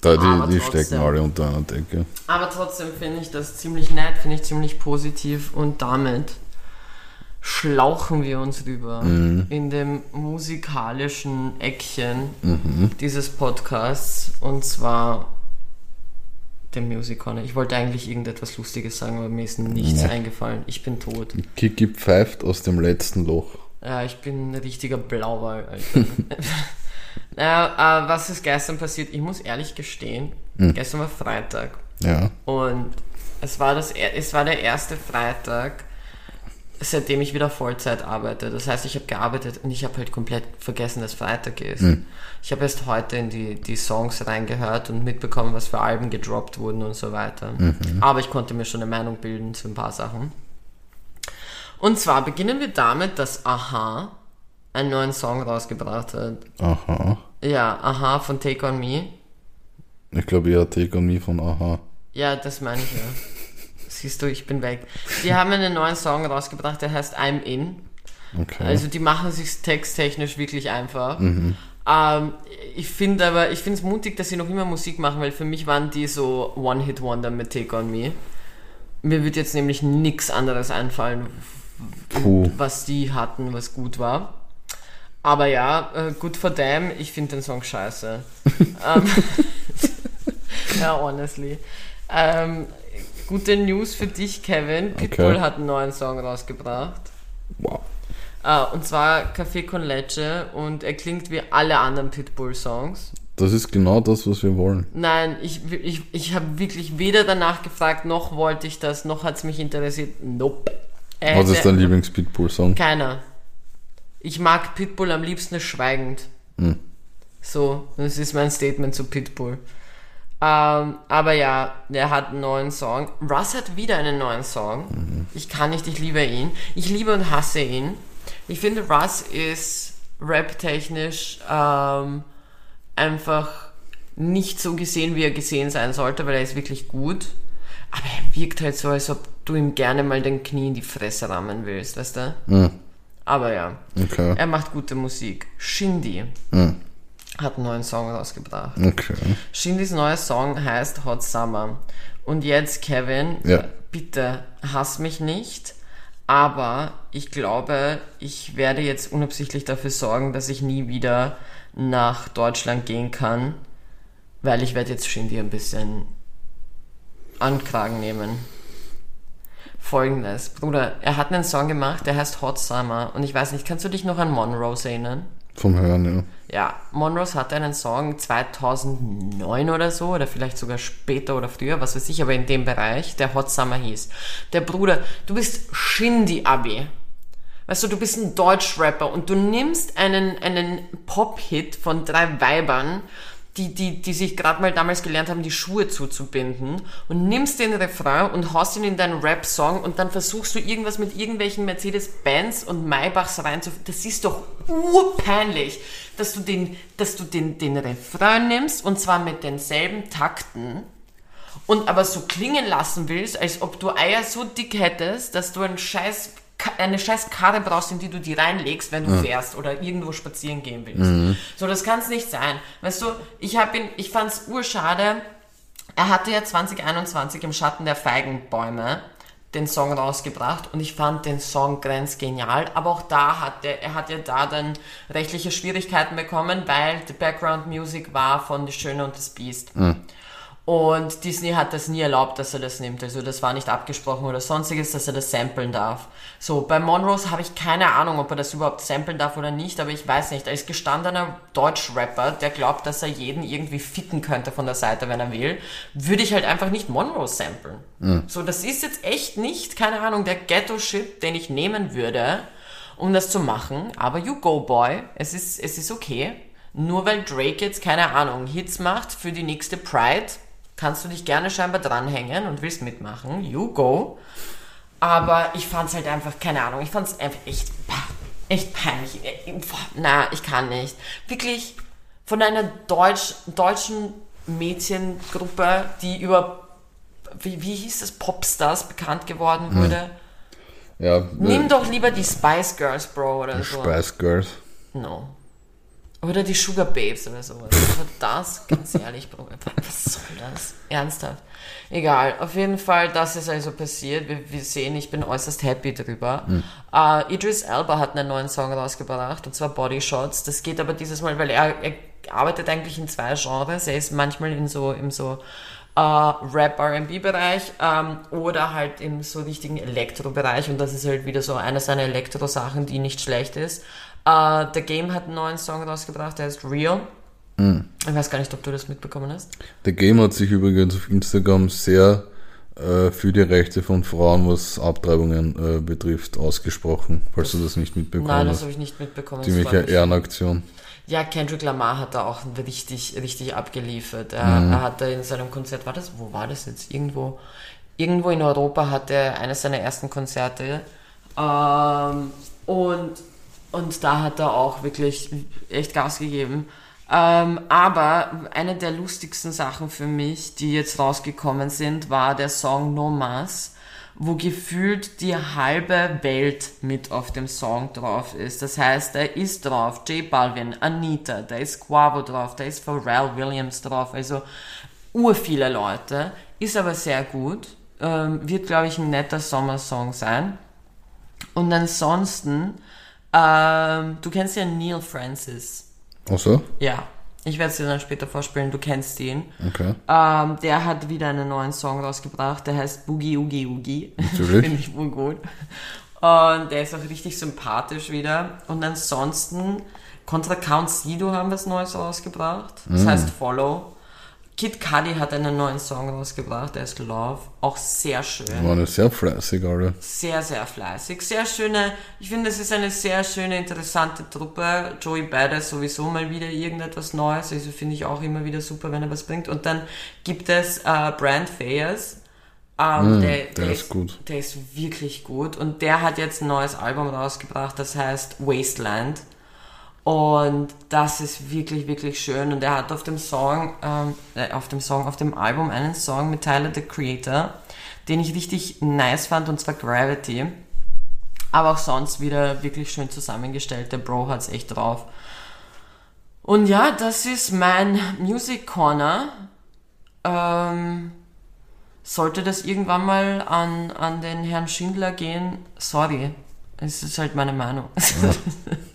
Da, die, die stecken alle unter einer Decke. Aber trotzdem finde ich das ziemlich nett, finde ich ziemlich positiv und damit schlauchen wir uns rüber mhm. in dem musikalischen Eckchen mhm. dieses Podcasts und zwar dem Music Corner. Ich wollte eigentlich irgendetwas Lustiges sagen, aber mir ist nichts ja. eingefallen. Ich bin tot. Kiki pfeift aus dem letzten Loch. Ja, ich bin ein richtiger Blauwal, Alter. [laughs] naja, äh, was ist gestern passiert? Ich muss ehrlich gestehen, mhm. gestern war Freitag. Ja. Und es war, das, es war der erste Freitag, seitdem ich wieder Vollzeit arbeite. Das heißt, ich habe gearbeitet und ich habe halt komplett vergessen, dass Freitag ist. Mhm. Ich habe erst heute in die, die Songs reingehört und mitbekommen, was für Alben gedroppt wurden und so weiter. Mhm. Aber ich konnte mir schon eine Meinung bilden zu ein paar Sachen. Und zwar beginnen wir damit, dass Aha einen neuen Song rausgebracht hat. Aha. Ja, Aha von Take On Me. Ich glaube eher Take On Me von Aha. Ja, das meine ich ja. Siehst du, ich bin weg. Die haben einen neuen Song rausgebracht, der heißt I'm In. Okay. Also die machen sich texttechnisch wirklich einfach. Mhm. Ähm, ich finde aber, ich finde es mutig, dass sie noch immer Musik machen, weil für mich waren die so One-Hit-Wonder mit Take On Me. Mir wird jetzt nämlich nichts anderes einfallen, Puh. was die hatten, was gut war. Aber ja, äh, good for them. Ich finde den Song scheiße. [laughs] ähm, [laughs] ja, honestly. Ähm, Gute News für dich, Kevin. Pitbull okay. hat einen neuen Song rausgebracht. Wow. Uh, und zwar Café con Leche und er klingt wie alle anderen Pitbull-Songs. Das ist genau das, was wir wollen. Nein, ich, ich, ich habe wirklich weder danach gefragt, noch wollte ich das, noch hat es mich interessiert. Nope. Er was ist dein Lieblings-Pitbull-Song? Keiner. Ich mag Pitbull am liebsten schweigend. Hm. So, das ist mein Statement zu Pitbull. Ähm, aber ja, der hat einen neuen Song. Russ hat wieder einen neuen Song. Mhm. Ich kann nicht, ich liebe ihn. Ich liebe und hasse ihn. Ich finde, Russ ist rap-technisch ähm, einfach nicht so gesehen, wie er gesehen sein sollte, weil er ist wirklich gut. Aber er wirkt halt so, als ob du ihm gerne mal den Knie in die Fresse rammen willst, weißt du? Mhm. Aber ja, okay. er macht gute Musik. Shindy. Mhm hat einen neuen Song rausgebracht. Okay. Shindys neuer Song heißt Hot Summer. Und jetzt, Kevin, ja. bitte hass mich nicht, aber ich glaube, ich werde jetzt unabsichtlich dafür sorgen, dass ich nie wieder nach Deutschland gehen kann, weil ich werde jetzt Shindy ein bisschen ankragen nehmen. Folgendes, Bruder, er hat einen Song gemacht, der heißt Hot Summer und ich weiß nicht, kannst du dich noch an Monrose erinnern? Vom Hören, ja. Ja, Monrose hatte einen Song 2009 oder so, oder vielleicht sogar später oder früher, was weiß ich, aber in dem Bereich, der Hot Summer hieß. Der Bruder, du bist Shindy Abi. Weißt du, du bist ein Deutschrapper und du nimmst einen, einen Pop-Hit von drei Weibern die, die, die sich gerade mal damals gelernt haben, die Schuhe zuzubinden und nimmst den Refrain und haust ihn in deinen Rap-Song und dann versuchst du irgendwas mit irgendwelchen Mercedes-Benz und Maybachs reinzuführen. Das ist doch urpeinlich, dass du den, dass du den, den Refrain nimmst und zwar mit denselben Takten und aber so klingen lassen willst, als ob du Eier so dick hättest, dass du einen scheiß eine scheiß Karre brauchst, in die du die reinlegst, wenn du ja. fährst oder irgendwo spazieren gehen willst. Mhm. So, das kann es nicht sein. Weißt du, ich habe ihn, ich fand's urschade. Er hatte ja 2021 im Schatten der Feigenbäume den Song rausgebracht und ich fand den Song grenzgenial, aber auch da hat er, er hat ja da dann rechtliche Schwierigkeiten bekommen, weil die Background Music war von Die Schöne und das Biest. Mhm. Und Disney hat das nie erlaubt, dass er das nimmt. Also das war nicht abgesprochen oder sonstiges, dass er das samplen darf. So, bei Monrose habe ich keine Ahnung, ob er das überhaupt samplen darf oder nicht, aber ich weiß nicht. Als gestandener Deutsch-Rapper, der glaubt, dass er jeden irgendwie fitten könnte von der Seite, wenn er will, würde ich halt einfach nicht Monrose samplen. Mhm. So, das ist jetzt echt nicht, keine Ahnung, der Ghetto-Shit, den ich nehmen würde, um das zu machen. Aber you go, boy. Es ist, es ist okay. Nur weil Drake jetzt, keine Ahnung, Hits macht für die nächste Pride, kannst du dich gerne scheinbar dranhängen und willst mitmachen. You go. Aber ich fand's halt einfach, keine Ahnung, ich fand's einfach echt, echt peinlich. Na, ich kann nicht. Wirklich von einer Deutsch, deutschen Mädchengruppe, die über, wie, wie hieß das, Popstars bekannt geworden hm. wurde. Ja. Nimm doch lieber die Spice Girls, Bro, oder so. Spice Girls. No. Oder die Sugar Babes oder sowas. Aber das, ganz ehrlich, was soll das? Ernsthaft. Egal, auf jeden Fall, das ist also passiert. Wir, wir sehen, ich bin äußerst happy drüber. Mhm. Uh, Idris Elba hat einen neuen Song rausgebracht, und zwar Body Shots. Das geht aber dieses Mal, weil er, er arbeitet eigentlich in zwei Genres. Er ist manchmal in so, im so uh, Rap-R&B-Bereich um, ähm, oder halt im so richtigen Elektro-Bereich. Und das ist halt wieder so eine seiner Elektro-Sachen, die nicht schlecht ist. Uh, The Game hat einen neuen Song rausgebracht, der heißt Real. Mm. Ich weiß gar nicht, ob du das mitbekommen hast. The Game hat sich übrigens auf Instagram sehr äh, für die Rechte von Frauen, was Abtreibungen äh, betrifft, ausgesprochen, falls du das nicht mitbekommen hast. Nein, das habe ich nicht mitbekommen. Ziemliche Ehrenaktion. Ja, Kendrick Lamar hat da auch richtig, richtig abgeliefert. Er, mhm. er hat da in seinem Konzert, war das, wo war das jetzt? Irgendwo, irgendwo in Europa hat er eines seiner ersten Konzerte. Ähm, und und da hat er auch wirklich echt Gas gegeben. Ähm, aber eine der lustigsten Sachen für mich, die jetzt rausgekommen sind, war der Song No Mas, wo gefühlt die halbe Welt mit auf dem Song drauf ist. Das heißt, da ist drauf J Balvin, Anita, da ist Quavo drauf, da ist Pharrell Williams drauf, also ur viele Leute, ist aber sehr gut, ähm, wird glaube ich ein netter Sommersong sein. Und ansonsten ähm, du kennst ja Neil Francis. Ach so? Ja. Ich werde es dir dann später vorspielen, du kennst ihn. Okay. Ähm, der hat wieder einen neuen Song rausgebracht, der heißt Boogie Oogie Oogie. Natürlich. [laughs] Finde ich wohl gut. Und der ist auch richtig sympathisch wieder. Und ansonsten, Contra Count Sido haben wir was Neues rausgebracht. Das mm. heißt Follow. Kid Cudi hat einen neuen Song rausgebracht, der ist Love. Auch sehr schön. Waren sehr fleißig, alle. Sehr, sehr fleißig. Sehr schöne, ich finde, es ist eine sehr schöne, interessante Truppe. Joey Badass sowieso mal wieder irgendetwas Neues. Also finde ich auch immer wieder super, wenn er was bringt. Und dann gibt es äh, Brand Fayers. Ähm, mm, der, der, der, ist gut. Der ist wirklich gut. Und der hat jetzt ein neues Album rausgebracht, das heißt Wasteland. Und das ist wirklich, wirklich schön. Und er hat auf dem Song, ähm, äh, auf dem Song, auf dem Album einen Song mit Tyler the Creator, den ich richtig nice fand, und zwar Gravity. Aber auch sonst wieder wirklich schön zusammengestellt. Der Bro hat's echt drauf. Und ja, das ist mein Music Corner. Ähm, sollte das irgendwann mal an, an den Herrn Schindler gehen, sorry. Es ist halt meine Meinung. Ja. [laughs]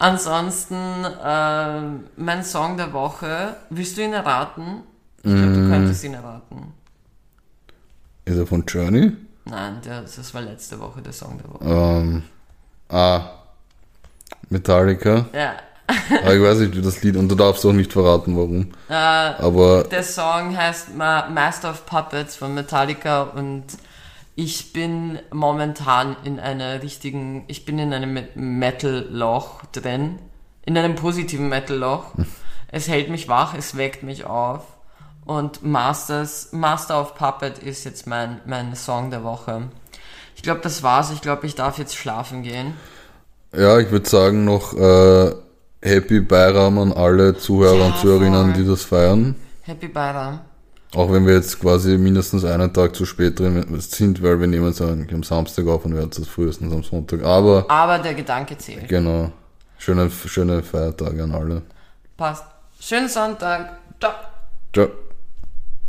Ansonsten, äh, mein Song der Woche, willst du ihn erraten? Ich glaube, du mm. könntest ihn erraten. Ist er von Journey? Nein, der, das war letzte Woche der Song der Woche. Ähm, ah, Metallica? Ja. Aber ich weiß nicht, wie das Lied, und du darfst auch nicht verraten, warum. Äh, Aber. Der Song heißt Master of Puppets von Metallica und ich bin momentan in einer richtigen, ich bin in einem Metal-Loch drin, in einem positiven Metal-Loch. [laughs] es hält mich wach, es weckt mich auf. Und Masters, Master of Puppet ist jetzt mein, mein Song der Woche. Ich glaube, das war's. Ich glaube, ich darf jetzt schlafen gehen. Ja, ich würde sagen noch äh, Happy Bayram an alle Zuhörer ja, und Zuhörerinnen, die das feiern. Happy Bayram. Auch wenn wir jetzt quasi mindestens einen Tag zu spät drin sind, weil wir nehmen es eigentlich am Samstag auf und werden es frühestens am Sonntag. Aber, Aber der Gedanke zählt. Genau. Schöne, schöne Feiertage an alle. Passt. Schönen Sonntag. Ciao. Ciao.